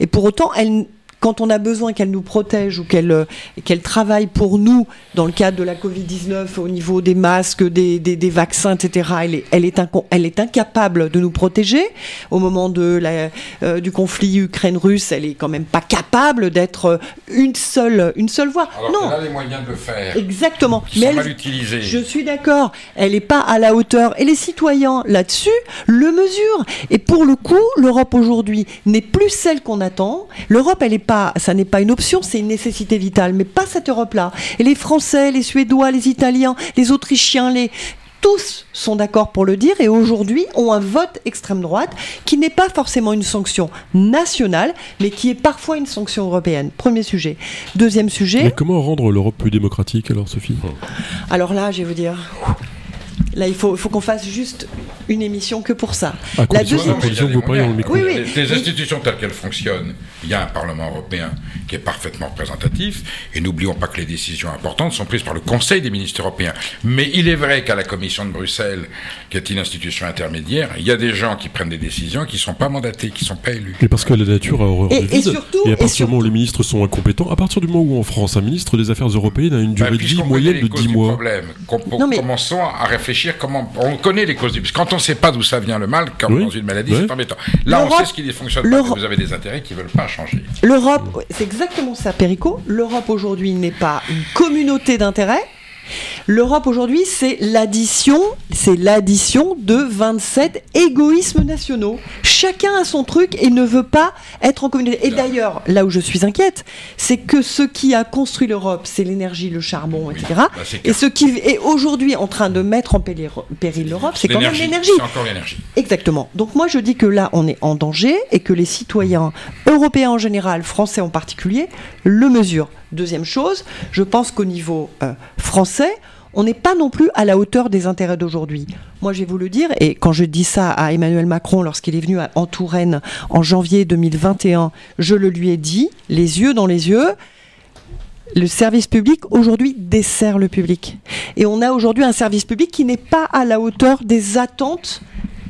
Et pour autant, elle, quand on a besoin qu'elle nous protège ou qu'elle euh, qu'elle travaille pour nous dans le cadre de la Covid-19 au niveau des masques, des, des, des vaccins, etc., elle est, elle, est elle incapable de nous protéger. Au moment de la, euh, du conflit Ukraine-Russe, elle est quand même pas capable d'être euh, une seule, une seule voix. Alors non, qu'elle a les moyens de le faire. exactement. Sans Mais elle- mal utiliser. je suis d'accord, elle n'est pas à la hauteur. Et les citoyens, là-dessus, le mesurent. Et pour le coup, l'Europe aujourd'hui n'est plus celle qu'on attend. L'Europe, elle est pas, ça n'est pas une option, c'est une nécessité vitale, mais pas cette Europe-là. Et les Français, les Suédois, les Italiens, les Autrichiens, les tous sont d'accord pour le dire et aujourd'hui ont un vote extrême droite qui n'est pas forcément une sanction nationale, mais qui est parfois une sanction européenne. Premier sujet. Deuxième sujet. Mais comment rendre l'Europe plus démocratique alors, Sophie? Alors là, je vais vous dire. Là, il faut, faut qu'on fasse juste une émission que pour ça. À La deuxième- que vous le micro. Oui, oui. Les, les institutions telles qu'elles fonctionnent, il y a un Parlement européen qui est parfaitement représentatif, et n'oublions pas que les décisions importantes sont prises par le Conseil des ministres européens. Mais il est vrai qu'à la Commission de Bruxelles, qui est une institution intermédiaire, il y a des gens qui prennent des décisions qui ne sont pas mandatés, qui ne sont pas élus. Mais parce que la nature a horreur Et- du et vide. surtout- et à et partir du moment où les ministres sont incompétents, à partir du moment où en France, un ministre des Affaires européennes a une Bah, durée de vie moyenne de causes 10 du mois. problème, Non, mais- Commençons à réfléchir comment. On connaît les causes du. Parce que quand on ne sait pas d'où ça vient le mal, comme Oui. dans une maladie, c'est embêtant. Là, on sait ce qui ne fonctionne pas. Vous avez des intérêts qui ne veulent pas changer. L'Europe, c'est exactement ça, Perico. L'Europe aujourd'hui n'est pas une communauté d'intérêts. L'Europe aujourd'hui, c'est l'addition, c'est l'addition de 27 égoïsmes nationaux. Chacun a son truc et ne veut pas être en communauté. Et d'ailleurs, là où je suis inquiète, c'est que ce qui a construit l'Europe, c'est l'énergie, le charbon, etc. bah, et ce qui est aujourd'hui en train de mettre en péril péril l'Europe, c'est quand même l'énergie. C'est encore l'énergie. Exactement. Donc moi je dis que là on est en danger et que les citoyens européens en général, français en particulier, le mesurent. Deuxième chose, je pense qu'au niveau euh, français, on n'est pas non plus à la hauteur des intérêts d'aujourd'hui. Moi je vais vous le dire, et quand je dis ça à Emmanuel Macron lorsqu'il est venu à- en Touraine en janvier 2021, je le lui ai dit, les yeux dans les yeux, le service public aujourd'hui dessert le public. Et on a aujourd'hui un service public qui n'est pas à la hauteur des attentes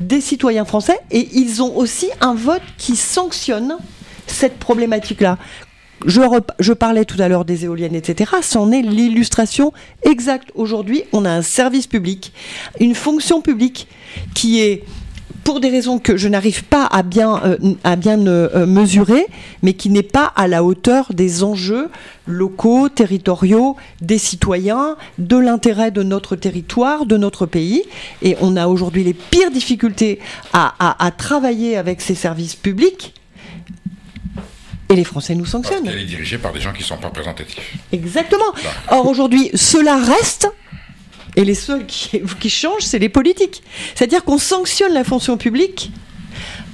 des citoyens français et ils ont aussi un vote qui sanctionne cette problématique-là. Je, parlais tout à l'heure des éoliennes, etc. C'en est l'illustration exacte. Aujourd'hui, on a un service public, une fonction publique qui est pour des raisons que je n'arrive pas à bien, euh, euh, mesurer, mais qui n'est pas à la hauteur des enjeux locaux, territoriaux, des citoyens, de l'intérêt de notre territoire, de notre pays. Et on a aujourd'hui les pires difficultés à travailler avec ces services publics. Et les Français nous Parce sanctionnent. qu'elle est dirigée par des gens qui ne sont pas représentatifs. Exactement. Or aujourd'hui, cela reste. Et les seuls qui, qui changent, c'est les politiques. C'est-à-dire qu'on sanctionne la fonction publique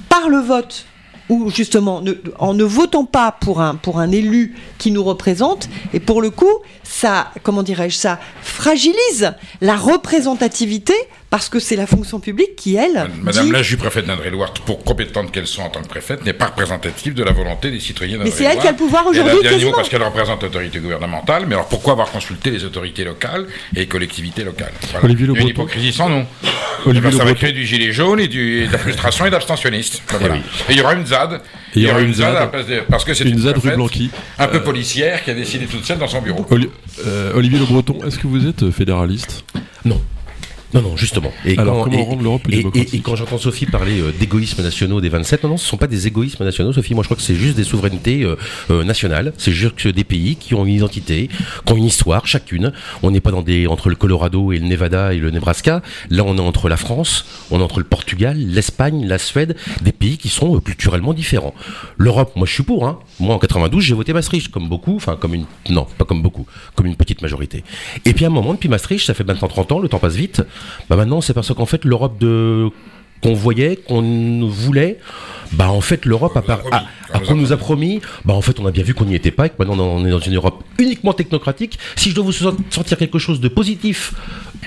par le vote, ou justement ne- en ne votant pas pour un, pour un élu qui nous représente. Et pour le coup, ça, comment dirais-je, ça fragilise la représentativité parce que c'est la fonction publique qui, elle, Madame dit- la juge préfète d'Indre-et-Loire, pour compétente qu'elle soit en tant que préfète, n'est pas représentative de la volonté des citoyens Mais c'est elle qui a le pouvoir elle aujourd'hui, quasiment. parce qu'elle représente l'autorité gouvernementale, mais alors pourquoi avoir consulté les autorités locales et les collectivités locales? Voilà. Olivier Le Il y a une Breton. hypocrisie sans nom. Olivier Eh ça va créer du gilet jaune et, du, et de la frustration et d'abstentionnistes. Voilà. oui. Et il y aura une ZAD. il y aura une ZAD. de- parce que c'est Une ZAD rue Blanqui. Un peu policière qui a décidé toute seule dans son bureau. Oli- euh, Olivier Le Breton, est-ce que vous êtes fédéraliste? Non. Non, non, justement. Et Alors, quand, comment et- rendre l'Europe plus et- démocratique et, et quand j'entends Sophie parler euh, d'égoïsmes nationaux des 27, non, non, ce ne sont pas des égoïsmes nationaux, Sophie. Moi, je crois que c'est juste des souverainetés euh, euh, nationales. C'est juste des pays qui ont une identité, qui ont une histoire, chacune. On n'est pas dans des entre le Colorado et le Nevada et le Nebraska. Là, on est entre la France, on est entre le Portugal, l'Espagne, la Suède, des pays qui sont euh, culturellement différents. L'Europe, moi, je suis pour. Hein. Moi, en 92, j'ai voté Maastricht, comme beaucoup, enfin, comme une, non, pas comme beaucoup, comme une petite majorité. Et puis, à un moment, depuis Maastricht, ça fait maintenant 30 ans, le temps passe vite. Bah, maintenant, c'est parce qu'en fait, l'Europe de qu'on voyait, qu'on voulait, bah en fait l'Europe qu'on nous a promis, bah en fait on a bien vu qu'on n'y était pas et que maintenant on est dans une Europe uniquement technocratique. Si je dois vous sortir quelque chose de positif,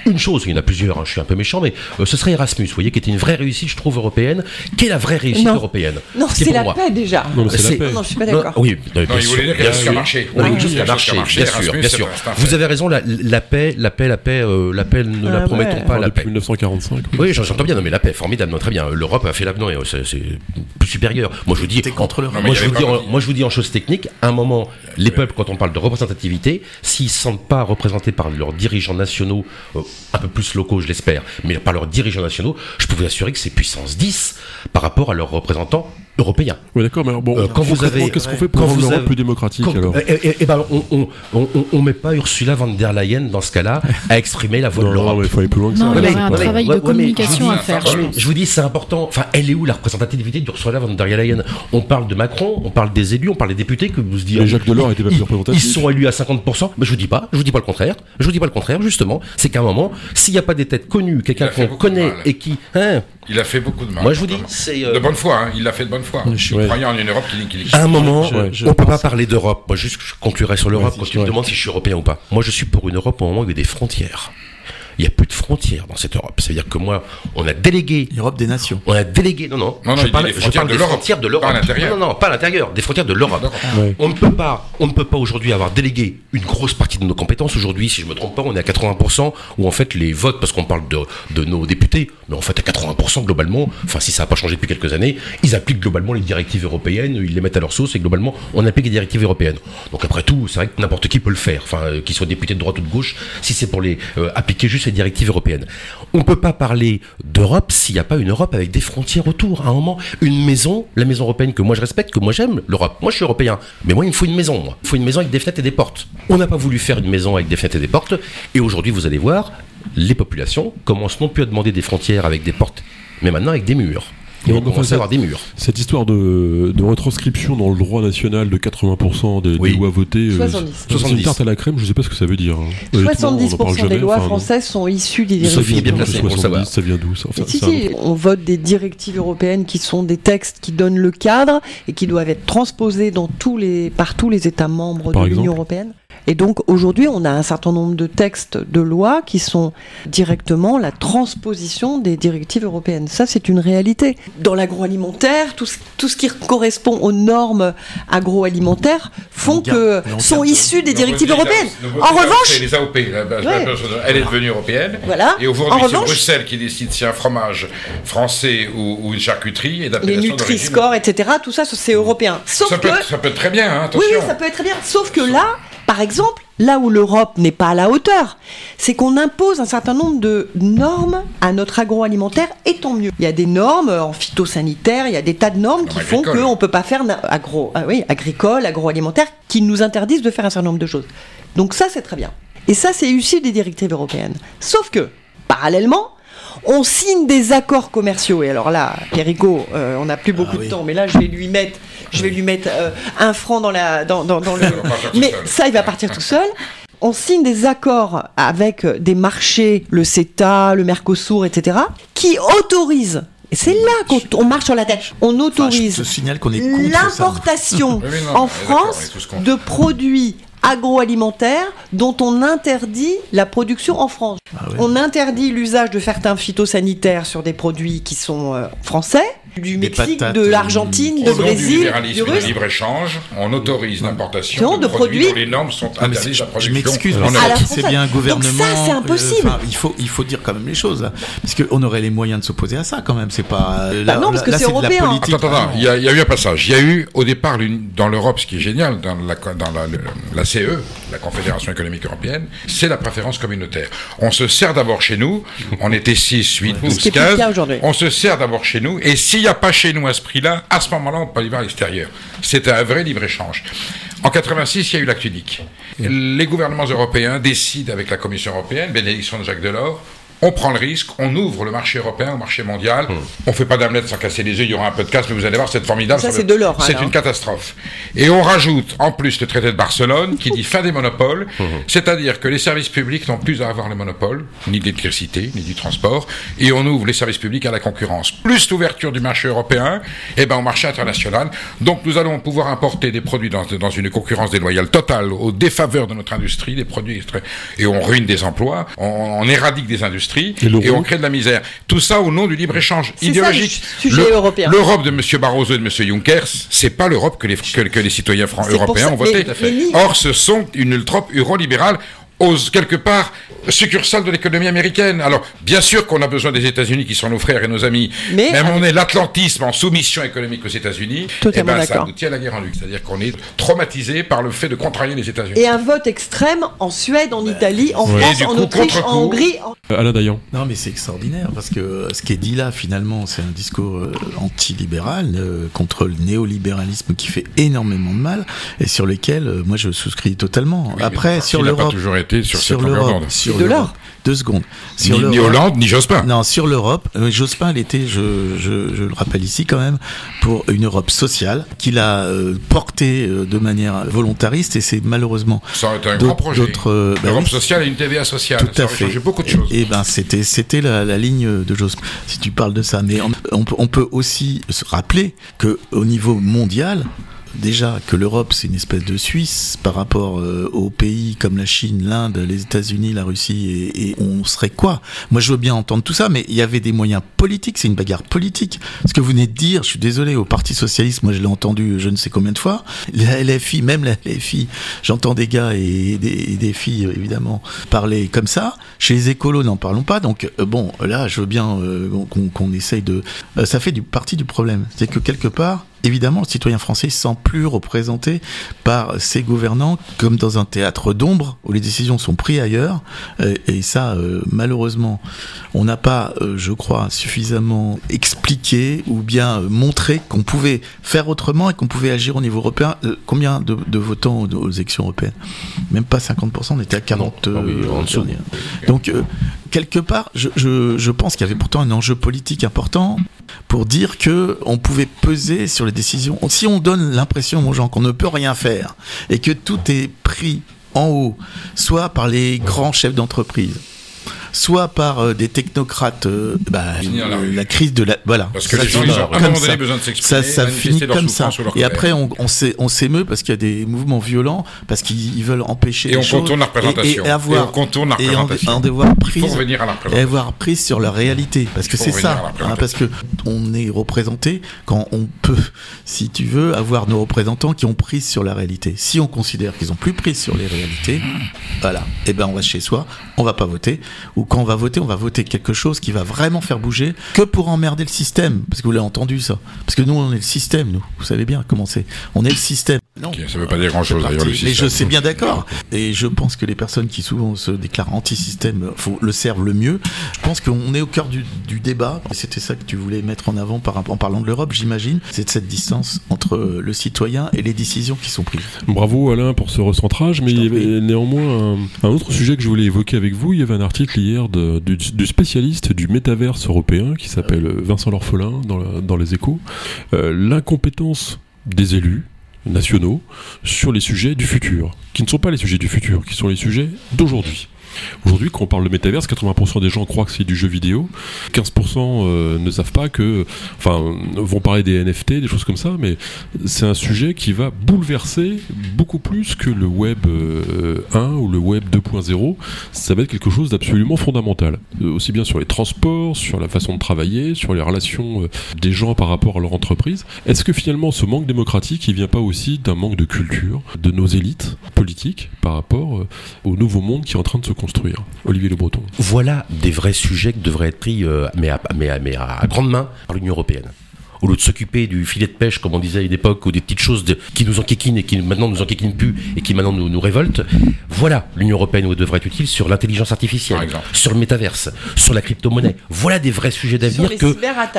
une chose, il y en a plusieurs, hein, je suis un peu méchant, mais euh, ce serait Erasmus, vous voyez, qui était une vraie réussite, je trouve, européenne. Quelle est la vraie réussite Non. européenne? Non, c'est la moi. paix déjà. Non, c'est la paix. Non, je suis pas d'accord. oui, bien Non, sûr, bien sûr. marché. Oui, Oui, marché, marché. bien sûr, bien c'est sûr. Vous avez raison, la, la paix, la paix, la paix, euh, la paix, ne la Ah promettons ouais. pas, la Depuis paix. 1945. oui. Oui, j'en- j'entends bien, non mais la paix, formidable, très bien. L'Europe a fait l'avenant et euh, c'est supérieur. Moi je vous dis, contre moi je, vous dis en, moi je vous dis en chose technique, à un moment, les peuples, quand on parle de représentativité, s'ils ne se sentent pas représentés par leurs dirigeants nationaux, euh, un peu plus locaux je l'espère, mais par leurs dirigeants nationaux, je peux vous assurer que c'est puissance 10 par rapport à leurs représentants européen. Oui, d'accord, mais alors, bon, Euh, quand vous avez- qu'est-ce qu'on fait pour rendre l'Europe plus démocratique Quand- alors? Eh, eh, eh ben, on, on, on, on- on met pas Ursula von der Leyen dans ce cas-là à exprimer la voix Non, de non, l'Europe. mais il faut aller plus loin que Non, ça. il y aurait un travail ouais, de communication je à faire. je je- pense. Je vous dis, c'est important. Enfin, elle est où la représentativité d'Ursula von der Leyen? On parle de Macron, on parle des élus, on parle des députés que vous se dites. Mais Jacques Delors était pas plus Ils, représentatif. ils sont élus à 50%. Mais je vous dis pas, je vous dis pas le contraire. Je vous dis pas le contraire, justement. C'est qu'à un moment, s'il n'y a pas des têtes connues, quelqu'un a qu'on connaît et qui, hein, Il a fait beaucoup de mal. moi je vous dis, c'est euh, De bonne foi, hein, il l'a fait de bonne foi. Je- Il ouais. croyait en une Europe qui qui- qui- à un moment, Je- je on peut pas parler d'Europe. Moi, juste, je conclurai sur l'Europe quand tu me demandes si je suis européen ou pas. Moi, je suis pour une Europe au moment où il y a des frontières. Il n'y a plus de frontières dans cette Europe. C'est-à-dire que moi, on a délégué L'Europe des nations. On a délégué, non, non, Non, non, je parle, je parle de des frontières de l'Europe. pas à l'intérieur. Non, non, non, pas à l'intérieur, des frontières de l'Europe. Ouais. On ne peut pas, on ne peut pas aujourd'hui avoir délégué une grosse partie de nos compétences. Aujourd'hui, si je me trompe pas, on est à 80% où en fait les votes, parce qu'on parle de, de nos députés, mais en fait à 80% globalement, enfin si ça n'a pas changé depuis quelques années, ils appliquent globalement les directives européennes, ils les mettent à leur sauce et globalement on applique les directives européennes. Donc après tout, c'est vrai que n'importe qui peut le faire, enfin euh, qu'il soit député de droite ou de gauche, si c'est pour les euh, appliquer juste directives européennes. On ne peut pas parler d'Europe s'il n'y a pas une Europe avec des frontières autour. À un moment, une maison, la maison européenne que moi je respecte, que moi j'aime, l'Europe. Moi je suis européen, mais moi il me faut une maison. Moi. Il faut une maison avec des fenêtres et des portes. On n'a pas voulu faire une maison avec des fenêtres et des portes, et aujourd'hui vous allez voir, les populations commencent non plus à demander des frontières avec des portes, mais maintenant avec des murs. Et on commence à avoir des murs. Cette histoire de, de retranscription dans le droit national de 80% des, des lois votées, euh, 70. c'est une 70. tarte à la crème, je sais pas ce que ça veut dire. hein. Honnêtement, on en parle 70% des jamais, lois enfin, françaises sont issues des bien directives. placée ce pour le 70, savoir. Ça vient d'où ça Enfin, Si, si, on vote des directives européennes qui sont des textes qui donnent le cadre et qui doivent être transposés dans tous les, par tous les États membres Par de l'Union européenne. Et donc aujourd'hui, on a un certain nombre de textes de loi qui sont directement la transposition des directives européennes. Ça, c'est une réalité. Dans l'agroalimentaire, tout ce, tout ce qui correspond aux normes agroalimentaires font que sont issues des directives européennes. En revanche, les AOP. la base- Ouais. Elle est devenue européenne. Voilà. Et aujourd'hui, c'est Bruxelles qui décide si un fromage français ou, ou une charcuterie est les d'appellation d'origine. Nutri-Score, etc., tout ça, c'est européen. Sauf Ça que peut, être, ça peut être très bien, hein, Oui, attention. oui, ça peut être très bien. Sauf que là, par exemple, là où l'Europe n'est pas à la hauteur, c'est qu'on impose un certain nombre de normes à notre agroalimentaire, et tant mieux. Il y a des normes en phytosanitaire, il y a des tas de normes qui font qu'on ne peut pas faire agro, ah oui, agricole, agroalimentaire, qui nous interdisent de faire un certain nombre de choses. Donc ça, c'est très bien. Et ça, c'est issu des directives européennes. Sauf que, parallèlement, on signe des accords commerciaux. Et alors là, Perico, euh, on n'a plus beaucoup oui. de temps, mais là, je vais lui mettre, je vais lui mettre euh, un franc dans, la, dans, dans, dans le. Mais ça, il va partir tout seul. On signe des accords avec euh, des marchés, le CETA, le Mercosur, etc., qui autorisent. Et c'est là qu'on on marche sur la tête. On autorise l'importation Oui, en France de produits agroalimentaires dont on interdit la production en France. Ah. On interdit l'usage de certains phytosanitaires sur des produits qui sont euh, français, du Mexique, patates, de l'Argentine, de du Brésil, du libéralisme et Russe. du libre-échange, on autorise l'importation de, de produits produits- dont les normes sont Ah, interdites à la je production. m'excuse, c'est bien un Donc gouvernement. ça, c'est impossible. euh, enfin, il, faut, il faut dire quand même les choses. hein. Parce qu'on aurait les moyens de s'opposer à ça quand même. C'est pas. euh, Bah là- non, parce que là, c'est de la européen. politique. Attends, attends, attends, il y, a, il y a eu un passage. Il y a eu au départ dans l'Europe, ce qui est génial, dans la, dans la, le- la CE, la Confédération économique européenne, c'est la préférence communautaire. On se sert d'abord chez nous, on était 6, 8, Ce 12, qui est plus le 15, cas aujourd'hui. on se sert d'abord chez nous, et s'il n'y a pas chez nous à ce prix-là, à ce moment-là, on peut aller vers l'extérieur. C'est un vrai libre-échange. En 86, il y a eu l'acte unique. Les gouvernements européens décident avec la Commission européenne, bénédiction de Jacques Delors, on prend le risque, on ouvre le marché européen au marché mondial. On fait pas d'omelette sans casser les yeux, il y aura un peu de casse, mais vous allez voir, c'est formidable. Ça, c'est Delors, C'est alors. une catastrophe. Et on rajoute en plus le traité de Barcelone qui dit fin des monopoles, c'est-à-dire que les services publics n'ont plus à avoir le monopole, ni de l'électricité, ni du transport, et on ouvre les services publics à la concurrence. Plus l'ouverture du marché européen, et ben au marché international. Donc nous allons pouvoir importer des produits dans, dans une concurrence déloyale totale, au défaveur de notre industrie, des produits et on ruine des emplois, on, on éradique des industries, Et on crée de la misère. Tout ça au nom du libre-échange ça, idéologique. L'Europe de M. Barroso et de M. Juncker, c'est pas l'Europe que les, que, que les citoyens européens ça- ont voté. mais- mais Or, ce sont une Europe eurolibérale, ose quelque part succursale de l'économie américaine. Alors, bien sûr qu'on a besoin des États-Unis qui sont nos frères et nos amis, Mais- même on est l'atlantisme en soumission économique aux États-Unis. Totalement eh ben, ça nous tient la guerre en luxe. C'est-à-dire qu'on est traumatisé par le fait de contrarier les États-Unis. Et un vote extrême en Suède, en Italie, en Ouais. France, Et en Autriche, en Hongrie. en- Euh, Alain Dayan. Non, mais c'est extraordinaire parce que euh, ce qui est dit là, finalement, c'est un discours euh, antilibéral euh, contre le néolibéralisme qui fait énormément de mal et sur lequel euh, moi je souscris totalement. Oui, Après, sur l'Europe, toujours été sur, sur cette longueur l'Europe, d'onde. sur de l'Europe- l'or. Deux secondes. Sur Ni, Hollande, ni Jospin. Non, sur l'Europe, euh, Jospin l'était, je, je, je le rappelle ici quand même, pour une Europe sociale qu'il a euh, portée euh, de manière volontariste et c'est malheureusement Ça aurait été un d'autres- grand projet. euh, bah L'Europe oui. sociale et une TVA sociale. Tout ça à fait. changé beaucoup de choses. Et ben c'était c'était la, la ligne de Jospin. Si tu parles de ça, mais on, on peut, on peut aussi se rappeler que au niveau mondial. Déjà que l'Europe c'est une espèce de Suisse par rapport euh, aux pays comme la Chine, l'Inde, les États-Unis, la Russie et, on serait quoi? Moi je veux bien entendre tout ça, mais il y avait des moyens politiques, c'est une bagarre politique. Ce que vous venez de dire, je suis désolé, au Parti socialiste, moi je l'ai entendu je ne sais combien de fois. La LFI, même la LFI, j'entends des gars et des, filles évidemment parler comme ça. Chez les écolos, n'en parlons pas. Donc euh, bon, là je veux bien euh, qu'on essaye de. euh, ça fait partie du problème, c'est que quelque part. Évidemment, le citoyen français se sent plus représenté par ses gouvernants comme dans un théâtre d'ombre où les décisions sont prises ailleurs. Et ça, euh, malheureusement, on n'a pas, euh, je crois, suffisamment expliqué ou bien euh, montré qu'on pouvait faire autrement et qu'on pouvait agir au niveau européen. Combien de, de votants aux, aux élections européennes? Même pas 50%, on était à 40. Ah oui, euh, en dessous. dernier. Donc, euh, quelque part, je, pense qu'il y avait pourtant un enjeu politique important pour dire que on pouvait peser sur les décisions. Si on donne l'impression aux gens qu'on ne peut rien faire et que tout est pris en haut, soit par les grands chefs d'entreprise, soit par euh, des technocrates, euh, bah, la la crise de la voilà. Parce que Ça les gens, ils ont à un comme moment ça. donné besoin de s'exprimer, Ça, ça finit comme ça. Et après, on, on s'é- on s'émeut parce qu'il y a des mouvements violents, parce qu'ils ils veulent empêcher Et on contourne la représentation. Et, avoir, Et on contourne la et en, devoir prise et avoir prise sur la réalité parce que c'est ça hein, parce que on est représenté quand on peut si tu veux avoir nos représentants qui ont prise sur la réalité si on considère qu'ils ont plus prise sur les réalités voilà et ben on va chez soi on va pas voter ou quand on va voter on va voter quelque chose qui va vraiment faire bouger que pour emmerder le système. Parce que vous l'avez entendu ça. Parce que nous on est le système nous. Vous savez bien comment c'est. On est le système non ça veut pas dire grand-chose, d'ailleurs, Mais je sais bien d'accord. Et je pense que les personnes qui souvent se déclarent anti-système le servent le mieux. Je pense qu'on est au cœur du, du débat. Et C'était ça que tu voulais mettre en avant par, en parlant de l'Europe, j'imagine. C'est cette distance entre le citoyen et les décisions qui sont prises. Bravo Alain pour ce recentrage, mais il y avait néanmoins un, un autre sujet que je voulais évoquer avec vous. Il y avait un article hier de- du, du spécialiste du métaverse européen qui s'appelle Vincent L'Orphelin dans, la- dans les échos. Euh, L'incompétence des élus nationaux sur les sujets du futur, qui ne sont pas les sujets du futur, qui sont les sujets d'aujourd'hui. Aujourd'hui, quand on parle de métaverse, 80% des gens croient que c'est du jeu vidéo, 15% euh, ne savent pas que, enfin, vont parler des NFT, des choses comme ça, mais c'est un sujet qui va bouleverser beaucoup plus que le web euh, 1 ou le web 2.0. Ça va être quelque chose d'absolument fondamental, Euh, aussi bien sur les transports, sur la façon de travailler, sur les relations euh, des gens par rapport à leur entreprise. Est-ce que finalement ce manque démocratique, il vient pas aussi d'un manque de culture de nos élites politiques par rapport euh, au nouveau monde qui est en train de se construire? Olivier Le. Voilà des vrais sujets qui devraient être pris euh, mais à grande main par l'Union européenne. Au lieu de s'occuper du filet de pêche, comme on disait à une époque, ou des petites choses de- qui nous enquiquinent et qui maintenant nous enquiquinent plus et qui maintenant nous, nous révoltent, voilà l'Union européenne où elle devrait être utile sur l'intelligence artificielle, sur le métaverse, sur la crypto-monnaie. Voilà des vrais sujets d'avenir que,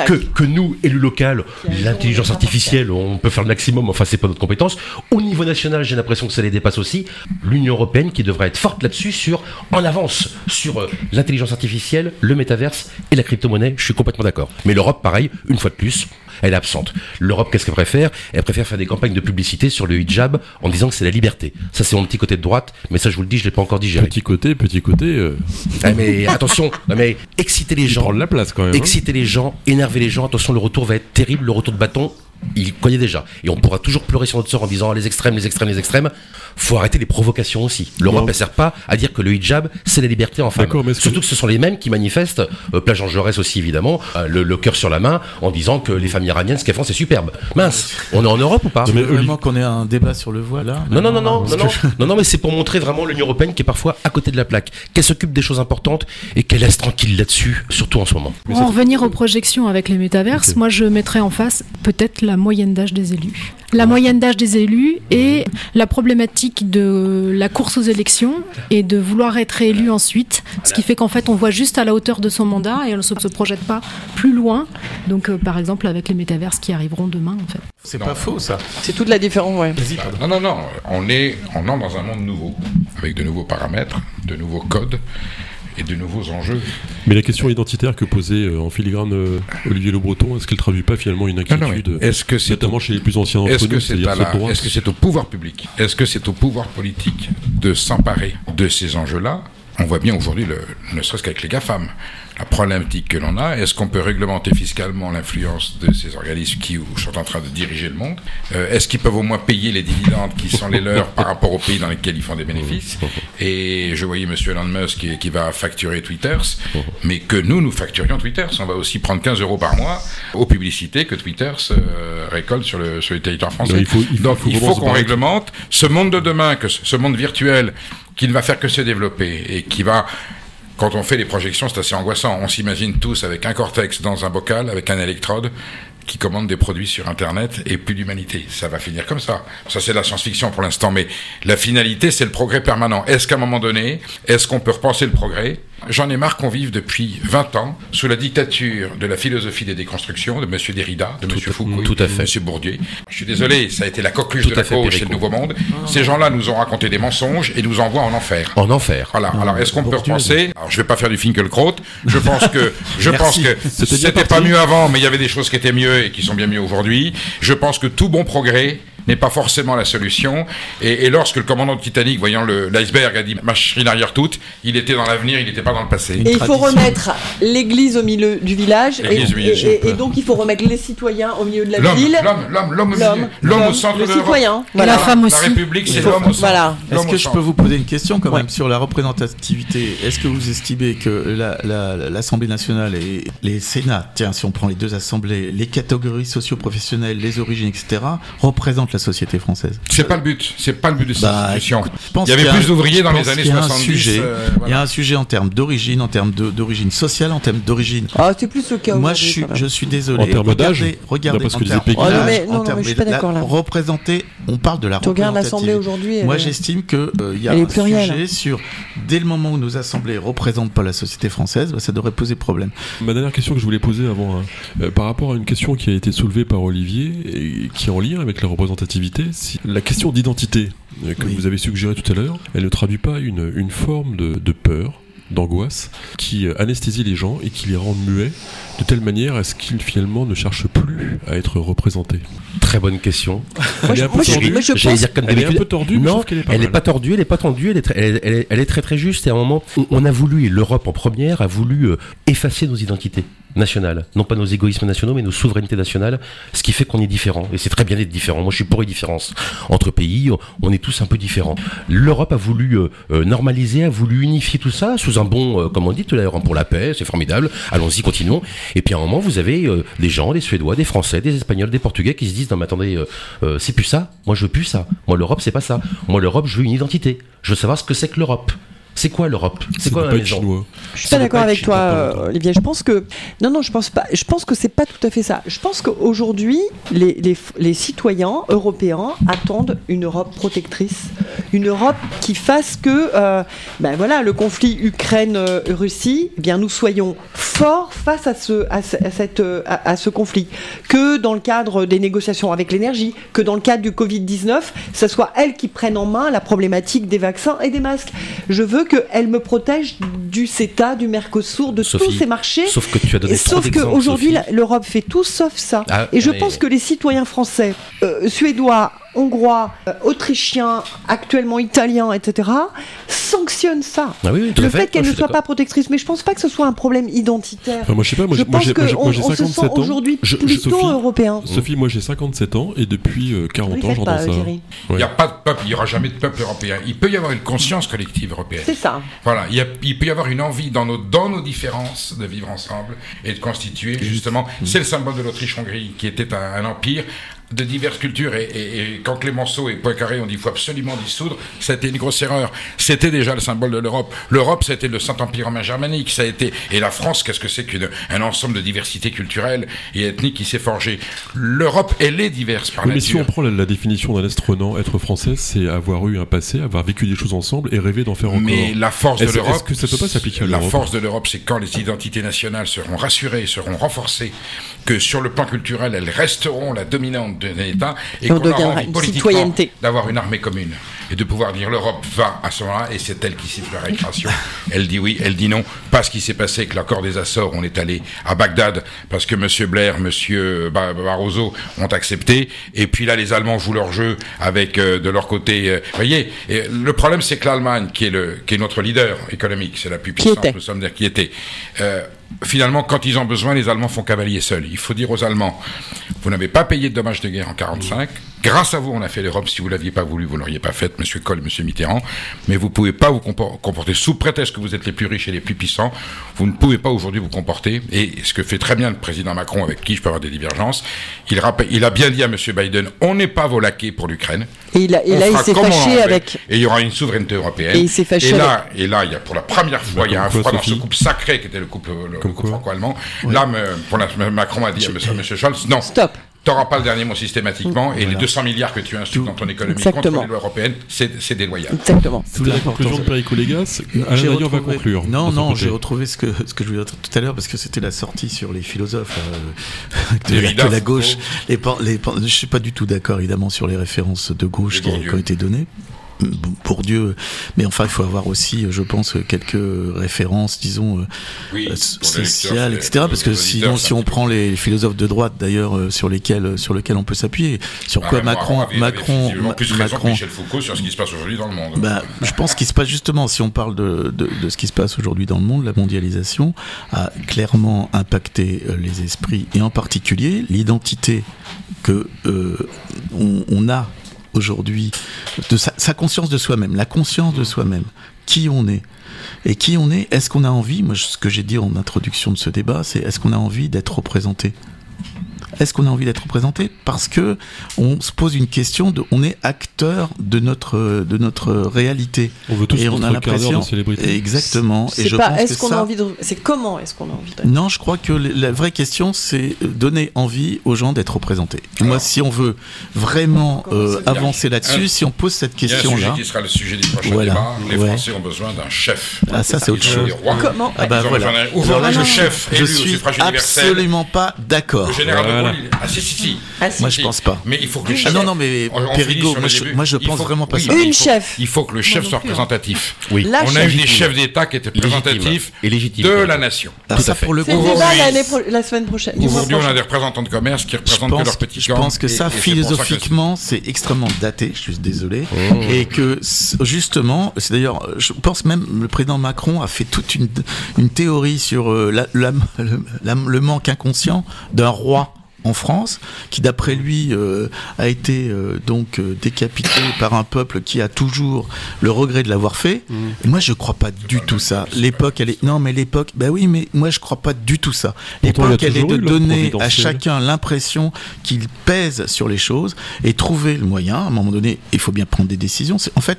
que, que nous, élus locaux, l'intelligence artificielle, on peut faire le maximum, enfin c'est pas notre compétence. Au niveau national, j'ai l'impression que ça les dépasse aussi. L'Union européenne qui devrait être forte là-dessus, sur en avance sur euh, l'intelligence artificielle, le métaverse et la crypto-monnaie. Je suis complètement d'accord. Mais l'Europe, pareil, une fois de plus. Elle est absente. L'Europe, qu'est-ce qu'elle préfère? Elle préfère faire des campagnes de publicité sur le hijab en disant que c'est la liberté. Ça, c'est mon petit côté de droite, mais ça, je vous le dis, je l'ai pas encore digéré. Petit côté, petit côté, euh, Ah, mais attention, non, mais exciter les gens, prend de la place quand même. hein. exciter les gens, énerver les gens. Attention, le retour va être terrible, le retour de bâton Il connaît déjà. Et on pourra toujours pleurer sur notre sort en disant ah, les extrêmes, les extrêmes, les extrêmes. Faut arrêter les provocations aussi. L'Europe, elle sert pas à dire que le hijab, c'est la liberté en femme. Mais que- Surtout que ce sont les mêmes qui manifestent, euh, plage Jean Jaurès aussi évidemment, euh, le, le cœur sur la main, en disant que les femmes iraniennes, ce qu'elles font, c'est superbe. Mince, on est en Europe ou pas? Mais vraiment qu'on ait un débat sur le voile là non, non, non, non, non, que non, non, non, mais c'est pour montrer vraiment l'Union Européenne qui est parfois à côté de la plaque, qu'elle s'occupe des choses importantes et qu'elle laisse tranquille là-dessus, surtout en ce moment. Pour en revenir aux projections avec les métaverses, moi je mettrais en face peut-être la moyenne d'âge des élus. La moyenne d'âge des élus et la problématique de la course aux élections et de vouloir être réélu ensuite, ce qui fait qu'en fait on voit juste à la hauteur de son mandat et on ne se, se projette pas plus loin. Donc euh, par exemple avec les métaverses qui arriveront demain en fait. c'est pas faux ça. C'est toute la différence, ouais. Non, non, non. On est, on entre dans un monde nouveau, avec de nouveaux paramètres, de nouveaux codes et de nouveaux enjeux. Mais la question identitaire que posait euh, en filigrane euh, Olivier Le Breton, est-ce qu'elle traduit pas finalement une inquiétude, Est-ce que c'est notamment chez les plus anciens d'entre Est-ce que c'est c'est au pouvoir public? Est-ce que c'est au pouvoir politique de s'emparer de ces enjeux-là? On voit bien aujourd'hui, le- ne serait-ce qu'avec les GAFAM, la problématique que l'on a. Est-ce qu'on peut réglementer fiscalement l'influence de ces organismes qui sont en train de diriger le monde Euh, Est-ce qu'ils peuvent au moins payer les dividendes qui sont les leurs par rapport aux pays dans lesquels ils font des bénéfices? Et je voyais M. Elon Musk qui, qui va facturer Twitter, mais que nous, nous facturions Twitter. On va aussi prendre 15 euros par mois aux publicités que Twitter euh, récolte sur le, sur le territoire français. Non, il faut- il faut- Donc il faut qu'on réglemente ce monde de demain, que ce ce monde virtuel qui ne va faire que se développer et qui va quand on fait les projections, c'est assez angoissant. On s'imagine tous avec un cortex dans un bocal, avec un électrode, qui commande des produits sur Internet et plus d'humanité. Ça va finir comme ça. Ça, c'est de la science-fiction pour l'instant, mais la finalité, c'est le progrès permanent. Est-ce qu'à un moment donné, est-ce qu'on peut repenser le progrès? J'en ai marre qu'on vive depuis 20 ans sous la dictature de la philosophie des déconstructions de M. Derrida, de M. Foucault, tout à fait. de M. Bourdieu. Je suis désolé, ça a été la coqueluche Tout de la gauche et le. Nouveau Monde. Ces gens-là nous ont raconté des mensonges et nous envoient en enfer. En enfer. Voilà. Alors, est-ce qu'on peut repenser Alors, je vais pas faire du Finkelkraut. Je pense que je pense que C'était pas mieux avant, mais il y avait des choses qui étaient mieux et qui sont bien mieux aujourd'hui. Je pense que tout bon progrès n'est pas forcément la solution. Et, et lorsque le commandant de Titanic, voyant l'iceberg, a dit machine arrière toute, il était dans l'avenir, il n'était pas dans le passé. Et il faut remettre l'église au milieu du village, et, du donc il faut remettre les citoyens au milieu de la ville. l'homme, l'homme, l'homme. L'homme, l'homme au l'homme, centre le de citoyen. Et la Voilà. femme aussi. La République, c'est l'homme au centre. voilà. L'homme Est-ce que je peux vous poser une question quand Ouais. même sur la représentativité? Est-ce que vous estimez que la- la- l'Assemblée nationale et les Sénats, tiens, si on prend les deux assemblées, les catégories socio-professionnelles, les origines, etc., représentent la société française C'est pas le but. C'est pas le but de cette Bah, institution. écoute, je pense Il y avait plus d'ouvriers dans les années qu'il y a un 70. sujet. euh, Il y voilà. a un sujet en termes d'origine, en termes d'origine sociale, en termes d'origine. Ah, c'est plus le cas Moi, aujourd'hui, je suis, je désolé. En termes d'âge Regardez, parce en que les Oh, non, mais- en non, non, termes mais je suis pas d'accord, là. Représenter, on parle de la Tu regardes l'Assemblée aujourd'hui. Moi, j'estime que euh, il y a un sujet sur dès le moment où nos assemblées représentent pas la société française, bah, ça devrait poser problème. Ma dernière question que je voulais poser avant, hein, euh, par rapport à une question qui a été soulevée par Olivier et qui est en lien avec la représentativité, si la question d'identité euh, que Oui. vous avez suggérée tout à l'heure, elle ne traduit pas une, une forme de, de peur, d'angoisse, qui euh, anesthésie les gens et qui les rend muets de telle manière à ce qu'ils finalement ne cherchent plus à être représentés. Très bonne question. Moi, Elle est un peu tordue. Elle est un peu tordue, Non, est pas elle pas tordue, elle n'est pas tendue, elle est, très, elle, elle est- elle est très très juste. Et à un moment, on- on a voulu, et l'Europe en première, a voulu euh, effacer nos identités nationales. Non pas nos égoïsmes nationaux, mais nos souverainetés nationales, ce qui fait qu'on est différent. Et c'est très bien d'être différent. Moi, je suis pour les différences. Entre pays, on- est tous un peu différents. L'Europe a voulu euh, euh, normaliser, a voulu unifier tout ça sous un bon, euh, comme on dit tout à l'heure, hein, pour la paix, c'est formidable. Allons-y, continuons. Et puis à un moment, vous avez des gens, des Suédois, des Français, des Espagnols, des Portugais qui se disent, non mais attendez, c'est plus ça. Moi, je veux plus ça. Moi, l'Europe, c'est pas ça. Moi, l'Europe, je veux une identité. Je veux savoir ce que c'est que l'Europe. C'est quoi l'Europe C'est quoi maison chinois. Je suis Ça pas d'accord avec toi, euh. Olivier. Je pense que non, non, je pense pas. Je pense que c'est pas tout à fait ça. Je pense qu'aujourd'hui, les, les, les citoyens européens attendent une Europe protectrice, une Europe qui fasse que, euh, ben voilà, le conflit Ukraine-Russie, eh bien nous soyons forts face à ce, à, ce- à cette, à, à ce conflit. Que dans le cadre des négociations avec l'énergie, que dans le cadre du Covid 19, ce soit elles qui prennent en main la problématique des vaccins et des masques. Je veux qu'elles me protègent du CETA, du Mercosur, de Sophie, tous ces marchés. Sauf que tu as donné sauf qu'aujourd'hui, l'Europe fait tout sauf ça. Ah, et je pense que les citoyens français, euh, suédois, hongrois, euh, autrichiens, actuellement italiens, etc., sanctionnent ça. Ah oui, oui, tout Le fait, fait. qu'elle ne soit pas protectrice, mais je pense pas que ce soit un problème identitaire. Enfin, moi, je sais pas, moi, je moi, pense qu'on se 57 sent ans. aujourd'hui Je- plutôt Sophie, européen. Sophie, moi j'ai 57 ans et depuis euh, 40 Oui, ans j'entends pas, ça. Il n'y a pas de peuple, il n'y aura jamais de peuple européen. Il peut y avoir une conscience collective européenne. C'est ça. Voilà, il, y a- il peut y avoir une envie dans nos, dans nos différences de vivre ensemble et de constituer justement. C'est le symbole de l'Autriche-Hongrie qui était un, un empire de diverses cultures et, et- et quand Clémenceau et Poincaré ont dit qu'il faut absolument dissoudre, ça a été une grosse erreur. C'était déjà le symbole de l'Europe. L'Europe, été le Saint-Empire romain germanique, ça a été et la France, qu'est-ce que c'est qu'un ensemble de diversité culturelle et ethnique qui s'est forgé. L'Europe, elle est diverse par Oui, mais si on prend la, la définition d'un astronant, être français, c'est avoir eu un passé, avoir vécu des choses ensemble et rêver d'en faire encore. Mais la force de l'Europe, est-ce que ça peut pas s'appliquer à La l'Europe force de l'Europe, c'est quand les identités nationales seront rassurées, seront renforcées, que sur le plan culturel, elles resteront la dominante d'un État et Et on qu'on envie une politiquement citoyenneté. d'avoir une armée commune et de pouvoir dire l'Europe va à ce moment-là et c'est elle qui siffle la récréation. elle dit oui, elle dit non. Pas ce qui s'est passé avec l'accord des Açores, on est allé à Bagdad parce que Monsieur Blair, Ba- Barroso ont accepté et puis là les Allemands jouent leur jeu avec euh, de leur côté. euh, voyez, et le problème c'est que l'Allemagne, qui est le qui est notre leader économique, c'est la plus puissante, nous sommes qui était. euh, Finalement, quand ils ont besoin, les Allemands font cavalier seuls. Il faut dire aux Allemands, vous n'avez pas payé de dommages de guerre en 45. Grâce à vous, on a fait l'Europe. Si vous l'aviez pas voulu, vous l'auriez pas faite, Monsieur Kohl, Monsieur Mitterrand. Mais vous pouvez pas vous compor- comporter sous prétexte que vous êtes les plus riches et les plus puissants. Vous ne pouvez pas aujourd'hui vous comporter. Et ce que fait très bien le président Macron, avec qui je peux avoir des divergences, il, rappelle, il a bien dit à Monsieur Biden, on n'est pas vos laquais pour l'Ukraine. Et, il a- et On là, il s'est fâché avec. Et il y aura une souveraineté européenne. Et il s'est fâché Et là, et là, il y a pour la première fois, il y a un froid dans ce couple sacré qui était le couple, franco-allemand. Là, me- pour la- Macron a dit à monsieur, monsieur Scholz, non. Stop. T'auras pas le dernier mot systématiquement, et les 200 milliards que tu insuffles dans ton économie Exactement. contre les lois européennes, c'est c'est déloyal. Exactement. C'était la conclusion de Perico Légas. Alain J'ai Daillon va retrouvé- conclure. Non, non, j'ai retrouvé ce que, ce que je voulais dire tout à l'heure parce que c'était la sortie sur les philosophes euh, de, la, de gauche. Les, pan- les, pan- je suis pas du tout d'accord évidemment sur les références de gauche qui ont été données. Pour Dieu, mais enfin, il faut avoir aussi, je pense, quelques références, disons, euh, Oui, euh, sociales, etc. Parce que sinon, si on prend les philosophes de droite, d'ailleurs, euh, sur lesquels, sur lesquels on peut s'appuyer, sur quoi Macron, avait- Macron, plus Macron, Michel Foucault sur ce qui se passe aujourd'hui dans le monde. bah, je pense qu'il se passe justement, si on parle de, de, de ce qui se passe aujourd'hui dans le monde, la mondialisation a clairement impacté euh, les esprits et en particulier l'identité que euh, on, on a aujourd'hui, de sa, sa conscience de soi-même, la conscience de soi-même, qui on est. Et qui on est, est-ce qu'on a envie, moi ce que j'ai dit en introduction de ce débat, c'est est-ce qu'on a envie d'être représenté? Est-ce qu'on a envie d'être représenté? Parce que on se pose une question de, on est acteur de notre de notre réalité. On veut tous et on a l'impression exactement. Et C'est je pas pense est-ce qu'on ça- a envie de. C'est comment est-ce qu'on a envie de. non, je crois que la vraie question, c'est donner envie aux gens d'être représentés. Moi, si on veut vraiment euh, avancer là-dessus, si on pose cette Il y a un sujet question-là, qui sera le sujet du prochain Voilà, débat. Les ouais. Français ont besoin d'un chef. ah ça c'est autre chose. Comment Ah bah voilà. Alors Aujourd'hui, là, le je- chef je suis absolument pas d'accord. Le général de Voilà. Ah si, si, si. Ah, si. Moi, je pense pas. Mais il faut que le Ah chef... non non mais On- on sur moi je, moi, je pense faut- vraiment pas oui, ça. Une il faut- chef. Il faut que le chef soit représentatif. Oui. La On a eu des chefs d'État qui étaient représentatifs Et légitime. de la nation. Ah, Tout ça à fait. pour le coup. la semaine prochaine. Aujourd'hui, on a des représentants de commerce qui représentent que leur petit je pense que ça, philosophiquement, c'est extrêmement daté. Je suis désolé. Mmh. Et que justement, c'est d'ailleurs, je pense même le président Macron a fait toute une, une théorie sur euh, la- la- le, la- le manque inconscient d'un roi en France, qui d'après lui euh, a été euh, donc euh, décapité par un peuple qui a toujours le regret de l'avoir fait. Et moi, je crois pas du tout ça. L'époque, elle est non, mais l'époque, bah oui, mais moi, je crois pas du tout ça. L'époque, elle est de donner à chacun l'impression qu'il pèse sur les choses et trouver le moyen. À un moment donné, il faut bien prendre des décisions. C'est- En fait,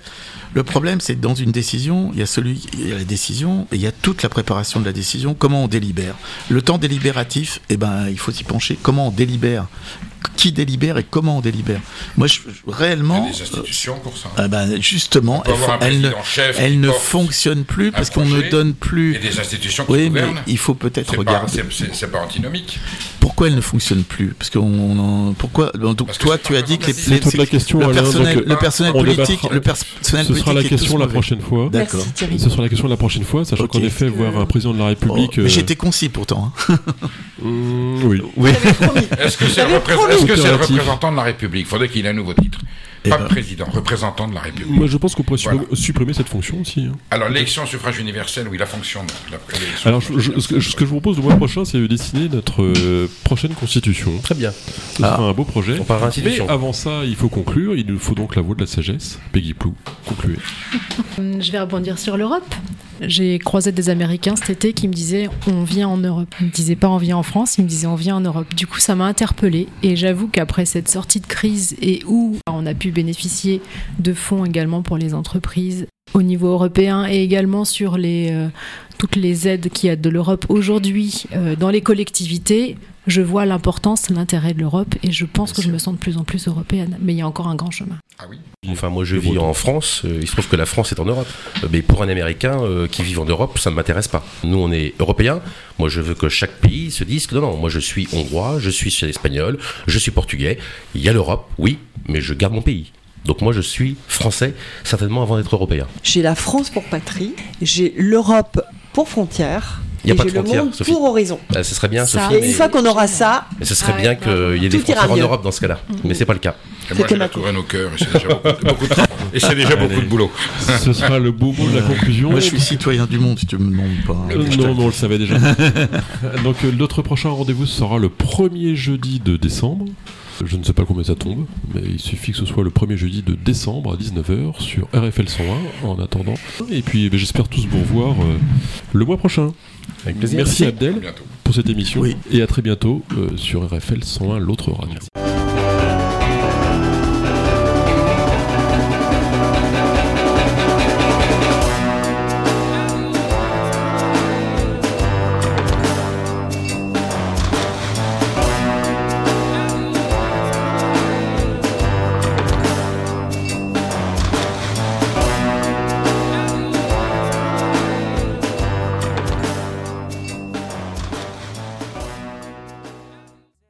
le problème, c'est que dans une décision, il y a celui, il y a la décision et il y a toute la préparation de la décision. Comment on délibère Le temps délibératif, eh ben, il faut s'y pencher. Comment on délibère Qui délibère et comment on délibère Moi, je, je- Il y a réellement, des institutions pour ça. euh, ben, justement, On peut elle, avoir un elle ne, elle ne porte fonctionne plus parce qu'on ne donne plus. Et des institutions qui Oui, mais il faut peut-être regarder. c'est- pas antinomique. Pourquoi elle ne fonctionne plus? Parce qu'on pourquoi donc, Parce toi tu as dit que les, les- C'est toute la question, le personnel, donc, le personnel on politique, débattra. le personnel Ce sera la question la prochaine fois. D'accord. Ce sera la question la prochaine fois, sachant qu'en effet, voir un président de la Oh, République. mais euh, j'étais concis pourtant. Mmh, oui. Oui. Est-ce que c'est le, repré- que représentant de la République? Faudrait qu'il ait un nouveau titre. Eh Pas ben. président, représentant de la République. Moi, je pense qu'on pourrait supprimer, Voilà. supprimer cette fonction aussi. hein. Alors, l'élection au suffrage universel, oui, la fonction de la Alors, je- ce, que, ce que je vous propose le mois prochain, c'est de dessiner notre euh, prochaine constitution. Très bien. Ce sera un beau projet. On Mais avant ça, il faut conclure. Il nous faut donc la voix de la sagesse. Peggy Plou, concluez. Je vais rebondir sur l'Europe. J'ai croisé des Américains cet été qui me disaient on vient en Europe. Ils me disaient pas on vient en France, ils me disaient on vient en Europe. Du coup, ça m'a interpellée et j'avoue qu'après cette sortie de crise et où on a pu bénéficier de fonds également pour les entreprises au niveau européen et également sur les, euh, toutes les aides qu'il y a de l'Europe aujourd'hui euh, dans les collectivités, je vois l'importance, l'intérêt de l'Europe et je pense Bien que je me sens de plus en plus européenne. Mais il y a encore un grand chemin. Ah oui Enfin, moi, je vis en France. euh, il se trouve que la France est en Europe. Mais pour un Américain euh, qui vit en Europe, ça ne m'intéresse pas. Nous, on est Européens. Moi, je veux que chaque pays se dise que non, non, moi, je suis hongrois, je suis espagnol, je suis portugais. Il y a l'Europe, oui, mais je garde mon pays. Donc moi, je suis français, certainement avant d'être européen. J'ai la France pour patrie, j'ai l'Europe pour frontière, Il y a et pas j'ai de le frontière, Sophie. pour horizon. Ah, ce serait bien, Ça, Sophie. Et mais- une fois qu'on aura ça, mais ce serait bien qu'il y ait des frontières en. Europe dans ce cas-là. Mais c'est pas le cas. Et moi, j'ai la tour à nos cœurs, et c'est déjà beaucoup, beaucoup de, et c'est déjà beaucoup de boulot. Ce sera le beau mot de la conclusion. Moi, je suis citoyen du monde, si tu me demandes pas. Euh, non, non, on le savait déjà. Donc euh, notre prochain rendez-vous sera le premier jeudi de décembre. Je ne sais pas combien ça tombe, mais il suffit que ce soit le premier jeudi de décembre à 19h sur RFL 101 en attendant. Et puis eh ben, j'espère tous vous revoir euh, le mois prochain. Avec plaisir. Merci Abdel pour cette émission Oui. et à très bientôt euh, sur RFL 101 l'autre radio.